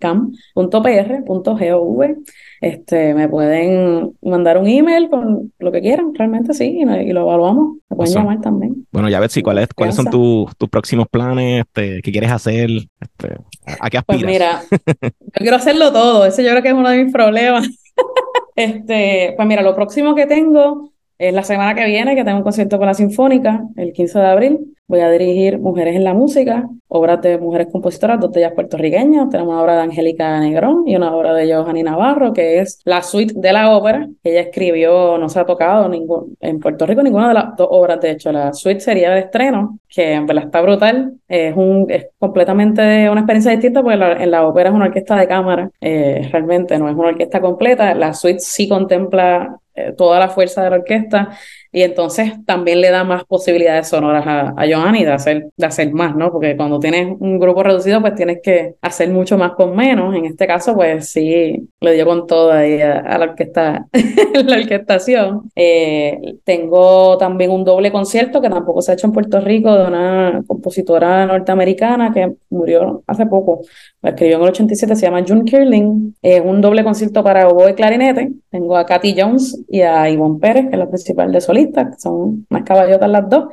cam, punto pr, punto gov. Este, me pueden mandar un email con lo que quieran, realmente sí, y, lo evaluamos. Me pueden llamar también. Bueno, ya ves si cuáles cuáles son tus, tus próximos planes, este, qué quieres hacer, este, a, qué pues aspiras. mira, yo quiero hacerlo todo, ese yo creo que es uno de mis problemas. este, pues mira, lo próximo que tengo es la semana que viene, que tengo un concierto con la Sinfónica, el 15 de abril. Voy a dirigir Mujeres en la Música, obras de mujeres compositoras, dos de ellas puertorriqueñas. Tenemos una obra de Angélica Negrón y una obra de Johanny Navarro, que es la suite de la ópera. Ella escribió, no se ha tocado ningún, en Puerto Rico ninguna de las dos obras. De hecho, la suite sería de estreno, que en verdad está brutal. Es, un, es completamente una experiencia distinta, porque en la ópera es una orquesta de cámara, eh, realmente no es una orquesta completa. La suite sí contempla eh, toda la fuerza de la orquesta y entonces también le da más posibilidades sonoras a, a Johanny de hacer, de hacer más, ¿no? Porque cuando tienes un grupo reducido, pues tienes que hacer mucho más con menos. En este caso, pues sí, le dio con todo ahí a, la orquesta, la orquestación. Eh, tengo también un doble concierto que tampoco se ha hecho en Puerto Rico de una compositora norteamericana que murió hace poco. La escribió en el 87, se llama June Kirling. Es un doble concierto para oboe y clarinete. Tengo a Katy Jones y a Ivonne Pérez, que es la principal de son unas caballotas las dos,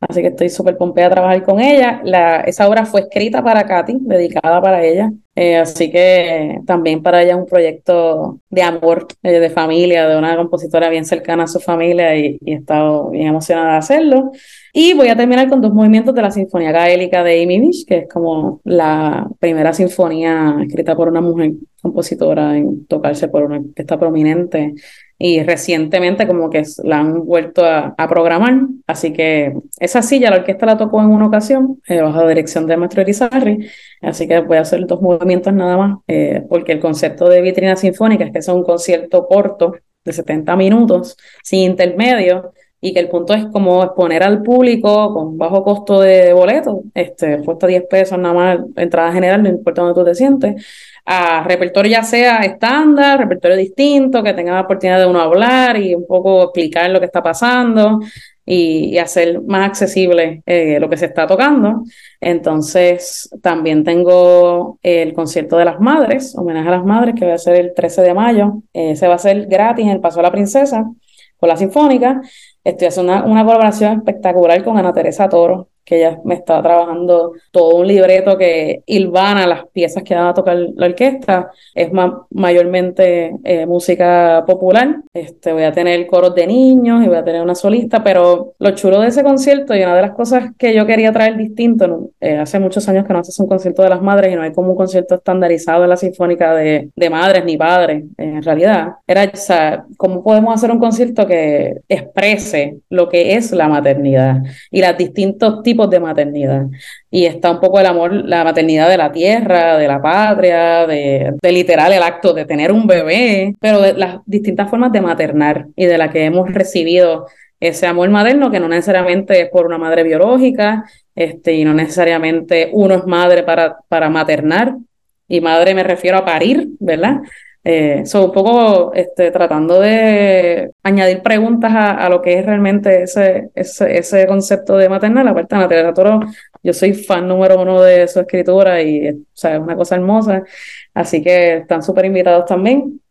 así que estoy súper pompeada a trabajar con ella. La, esa obra fue escrita para Katy, dedicada para ella, eh, así que también para ella es un proyecto de amor, eh, de familia, de una compositora bien cercana a su familia y, y he estado bien emocionada de hacerlo. Y voy a terminar con dos movimientos de la Sinfonía Gaélica de Amy Beach, que es como la primera sinfonía escrita por una mujer compositora en tocarse por una orquesta prominente y recientemente como que la han vuelto a, programar. Así que esa silla la orquesta la tocó en una ocasión eh, bajo la dirección de maestro Elizarri, así que voy a hacer dos movimientos nada más, eh, porque el concepto de vitrina sinfónica es que es un concierto corto de 70 minutos, sin intermedio, y que el punto es como exponer al público con bajo costo de boleto, este, cuesta 10 pesos nada más, entrada general, no importa dónde tú te sientes, a repertorio ya sea estándar, repertorio distinto, que tenga la oportunidad de uno hablar y un poco explicar lo que está pasando y, hacer más accesible eh, lo que se está tocando. Entonces, también tengo el concierto de las madres, homenaje a las madres, que va a ser el 13 de mayo. Eh, se va a hacer gratis en el Paso de la Princesa con la Sinfónica. Estoy haciendo una, una colaboración espectacular con Ana Teresa Toro, que ella me está trabajando todo un libreto que ilvana las piezas que van a tocar la orquesta. Es mayormente eh, música popular. Este, voy a tener coros de niños y voy a tener una solista, pero lo chulo de ese concierto y una de las cosas que yo quería traer distinto, eh, hace muchos años que no haces un concierto de las madres y no hay como un concierto estandarizado en la sinfónica de, de madres ni padres, en realidad, era, o sea, cómo podemos hacer un concierto que exprese lo que es la maternidad y los distintos tipos de maternidad. Y está un poco el amor, la maternidad de la tierra, de la patria, de, literal el acto de tener un bebé, pero de las distintas formas de maternar y de la que hemos recibido ese amor materno que no necesariamente es por una madre biológica, este, y no necesariamente uno es madre para, para maternar, y madre me refiero a parir, ¿verdad? Eh, un poco este, tratando de añadir preguntas a, lo que es realmente ese, ese, ese concepto de maternal. Aparte, Natalia Toro, yo soy fan número uno de su escritura y o sea, es una cosa hermosa. Así que están súper invitados también.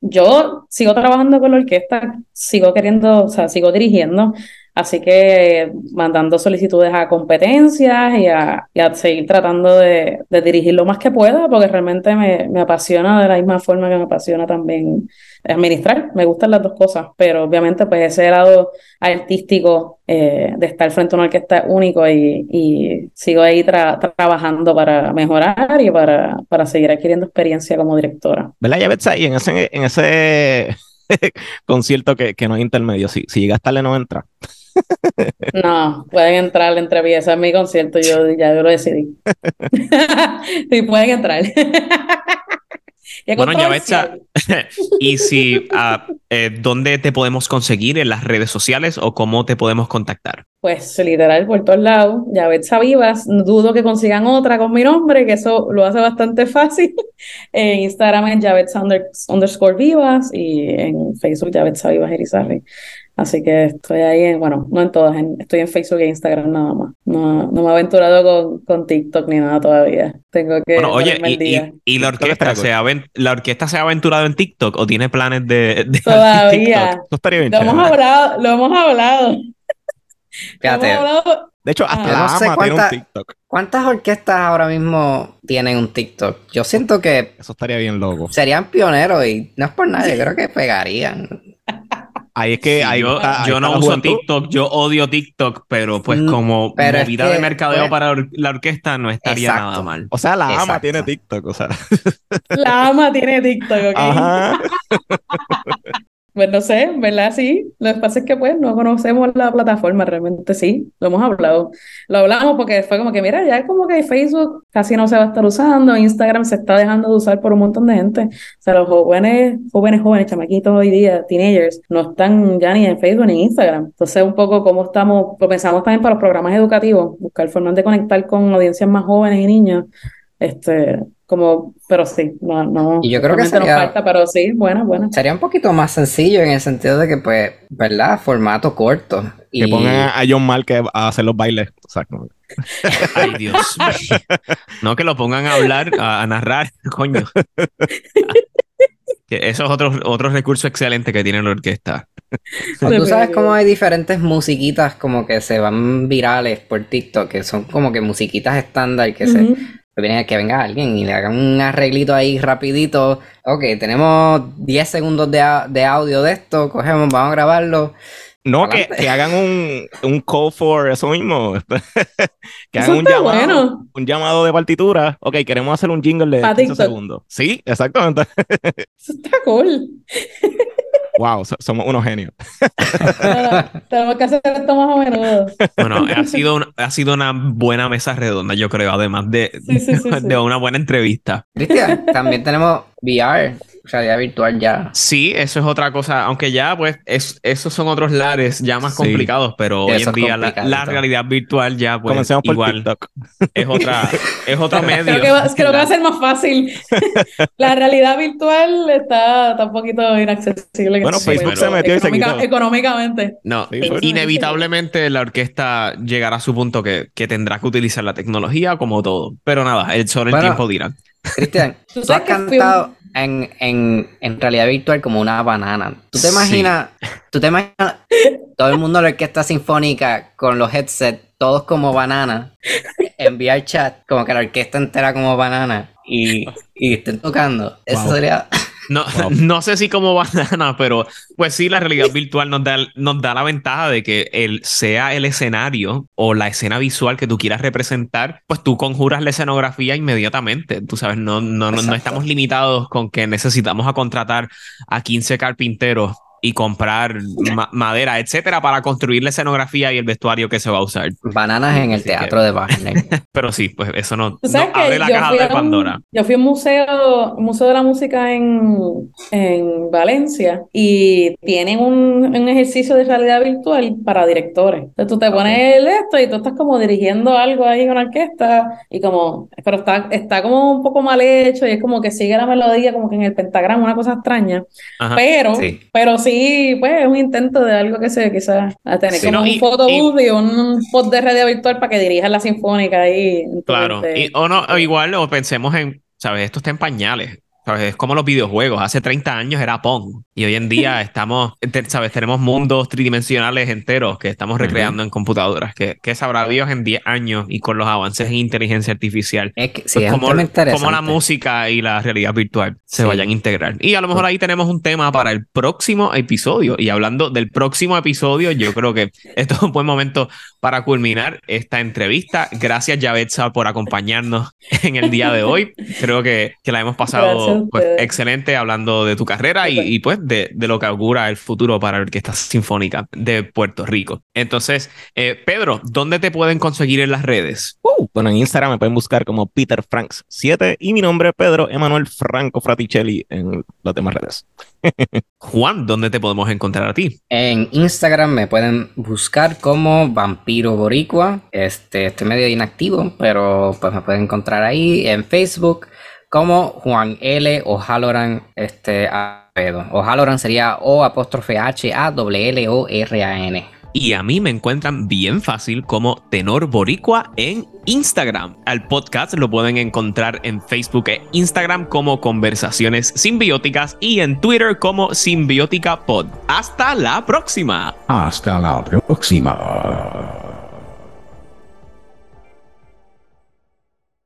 Yo sigo trabajando con la orquesta, sigo queriendo, o sea, sigo dirigiendo. Así que mandando solicitudes a competencias y a, seguir tratando de, dirigir lo más que pueda, porque realmente me, apasiona de la misma forma que me apasiona también administrar. Me gustan las dos cosas, pero obviamente pues ese lado artístico eh, de estar frente a una orquesta único y, sigo ahí trabajando para mejorar y para, para seguir adquiriendo experiencia como directora. ¿Verdad, Yavetza? Y en ese, en ese concierto que, que no es intermedio, si, si llegas tarde no entra. No, pueden entrar entre mí, ese es mi concierto, yo ya yo lo decidí. sí, pueden entrar. bueno, ya y si, uh, ¿dónde te podemos conseguir? ¿En las redes sociales o cómo te podemos contactar? Pues literal, por todos lados. Yavetza Vivas, dudo que consigan otra con mi nombre, que eso lo hace bastante fácil. en Instagram es Yavetza underscore Vivas y en Facebook Yavetza Vivas Erizarri. Así que estoy ahí, en, bueno, no en todas, estoy en Facebook e Instagram nada más. No, no me he aventurado con, con TikTok ni nada todavía. Tengo que. Bueno, oye, y, la orquesta se ha la orquesta se ha aventurado en TikTok o tiene planes de, de todavía? Lo hemos hablado, lo hemos hablado. Fíjate. De hecho, hasta la AMA tiene un TikTok. ¿Cuántas orquestas ahora mismo tienen un TikTok? Yo siento que. Eso estaría bien loco. Serían pioneros y no es por nada, yo creo que pegarían. Ahí es que yo, no uso TikTok, yo odio TikTok, pero pues mm, como movida de mercadeo para la orquesta no estaría nada mal. O sea, la ama tiene TikTok, o sea. La ama tiene TikTok, ¿ok? Ajá. Pues no sé, ¿verdad? Sí. Lo que pasa es que pues no conocemos la plataforma, realmente sí, lo hemos hablado. Lo hablamos porque fue como que, mira, ya como que Facebook casi no se va a estar usando, Instagram se está dejando de usar por un montón de gente. O sea, los jóvenes, jóvenes, jóvenes, chamaquitos hoy día, teenagers, no están ya ni en Facebook ni en Instagram. Entonces, un poco cómo estamos, pues pensamos también para los programas educativos, buscar formas de conectar con audiencias más jóvenes y niños. Este, como, pero sí, no, no. Y yo creo que sería, nos falta, pero sí, bueno, bueno. Sería un poquito más sencillo en el sentido de que, pues, ¿verdad? Formato corto. Y... Que pongan a John Mark a hacer los bailes. Exacto. Ay, Dios. no que lo pongan a hablar, a, narrar, coño. eso es otro, otro recurso excelente que tiene la orquesta. tú sabes cómo hay diferentes musiquitas como que se van virales por TikTok, que son como que musiquitas estándar que se que venga alguien y le haga un arreglito ahí rapidito. Ok, tenemos 10 segundos de, de audio de esto, cogemos, vamos a grabarlo. No, que, que, hagan un, un call for eso mismo. que hagan un llamado, un llamado de partitura. Ok, queremos hacer un jingle de 15 segundos. Sí, exactamente. eso está cool. Wow, somos unos genios. tenemos que hacer esto más o menos. Bueno, ha sido, ha sido una buena mesa redonda, yo creo, además de, de una buena entrevista. Cristian, también tenemos VR realidad virtual ya. Sí, eso es otra cosa, aunque ya pues es, esos son otros lares ya más complicados, pero hoy en día la, realidad virtual ya pues igual es otra es otro medio. Creo que, va, creo que va a ser más fácil. la realidad virtual está, está un poquito inaccesible. Bueno, Facebook se metió y se quitó. Económicamente. No, inevitablemente la orquesta llegará a su punto que, que, tendrá que utilizar la tecnología como todo. Pero nada, el, sobre el tiempo dirá. Cristian, tú, has cantado, en, en, en, realidad virtual como una banana. ¿Tú te imaginas, tú te imaginas todo el mundo en la orquesta sinfónica con los headsets, todos como banana, enviar chat, como que la orquesta entera como banana y, y estén tocando? Eso sería... No, no sé si como banana, pero pues sí, la realidad virtual nos da, nos da la ventaja de que el, sea el escenario o la escena visual que tú quieras representar, pues tú conjuras la escenografía inmediatamente. Tú sabes, no, no, no, estamos limitados con que necesitamos a contratar a 15 carpinteros y comprar madera, etcétera, para construir la escenografía y el vestuario que se va a usar. Bananas en el teatro de Wagner. Pero sí, pues eso no, abre la caja de Pandora. yo fui a un museo, museo de la música en, en Valencia y tienen un, un, ejercicio de realidad virtual para directores. Entonces tú te pones esto y tú estás como dirigiendo algo ahí en una orquesta y como, pero está, está como un poco mal hecho y es como que sigue la melodía como que en el pentagrama, una cosa extraña. Pero, pero sí pues es un intento de algo que se quizás a tener como un photobooth y, un post de radio virtual para que dirijas la sinfónica ahí. Claro, o no, igual, o pensemos en, ¿sabes? Esto está en pañales. Es como los videojuegos. Hace 30 años era Pong. Y hoy en día estamos, ¿sabes? Tenemos mundos tridimensionales enteros que estamos recreando en computadoras. Que, que, sabrá Dios en 10 años y con los avances en inteligencia artificial. Es que, sí, pues como, como, la música y la realidad virtual se vayan a integrar. Y a lo mejor ahí tenemos un tema para el próximo episodio. Y hablando del próximo episodio, yo creo que esto es un buen momento para culminar esta entrevista. Gracias, Yavetza, por acompañarnos en el día de hoy. Creo que, que la hemos pasado pues, excelente hablando de tu carrera y, y pues de, de, lo que augura el futuro para la Orquesta Sinfónica de Puerto Rico. Entonces, eh, Pedro, ¿dónde te pueden conseguir en las redes? Uh, bueno, en Instagram me pueden buscar como Peter Franks 7 y mi nombre es Pedro Emanuel Franco Fraticelli en las demás redes. Juan, ¿dónde te podemos encontrar a ti? En Instagram me pueden buscar como Vampiro Boricua. Este, estoy medio inactivo, pero pues me pueden encontrar ahí en Facebook como Juan L. o Haloran este, O Haloran sería O apóstrofe H A W L O R A N. Y a mí me encuentran bien fácil como Tenor Boricua en Instagram. Al podcast lo pueden encontrar en Facebook e Instagram como Conversaciones Simbióticas y en Twitter como Simbiótica Pod. Hasta la próxima. Hasta la próxima.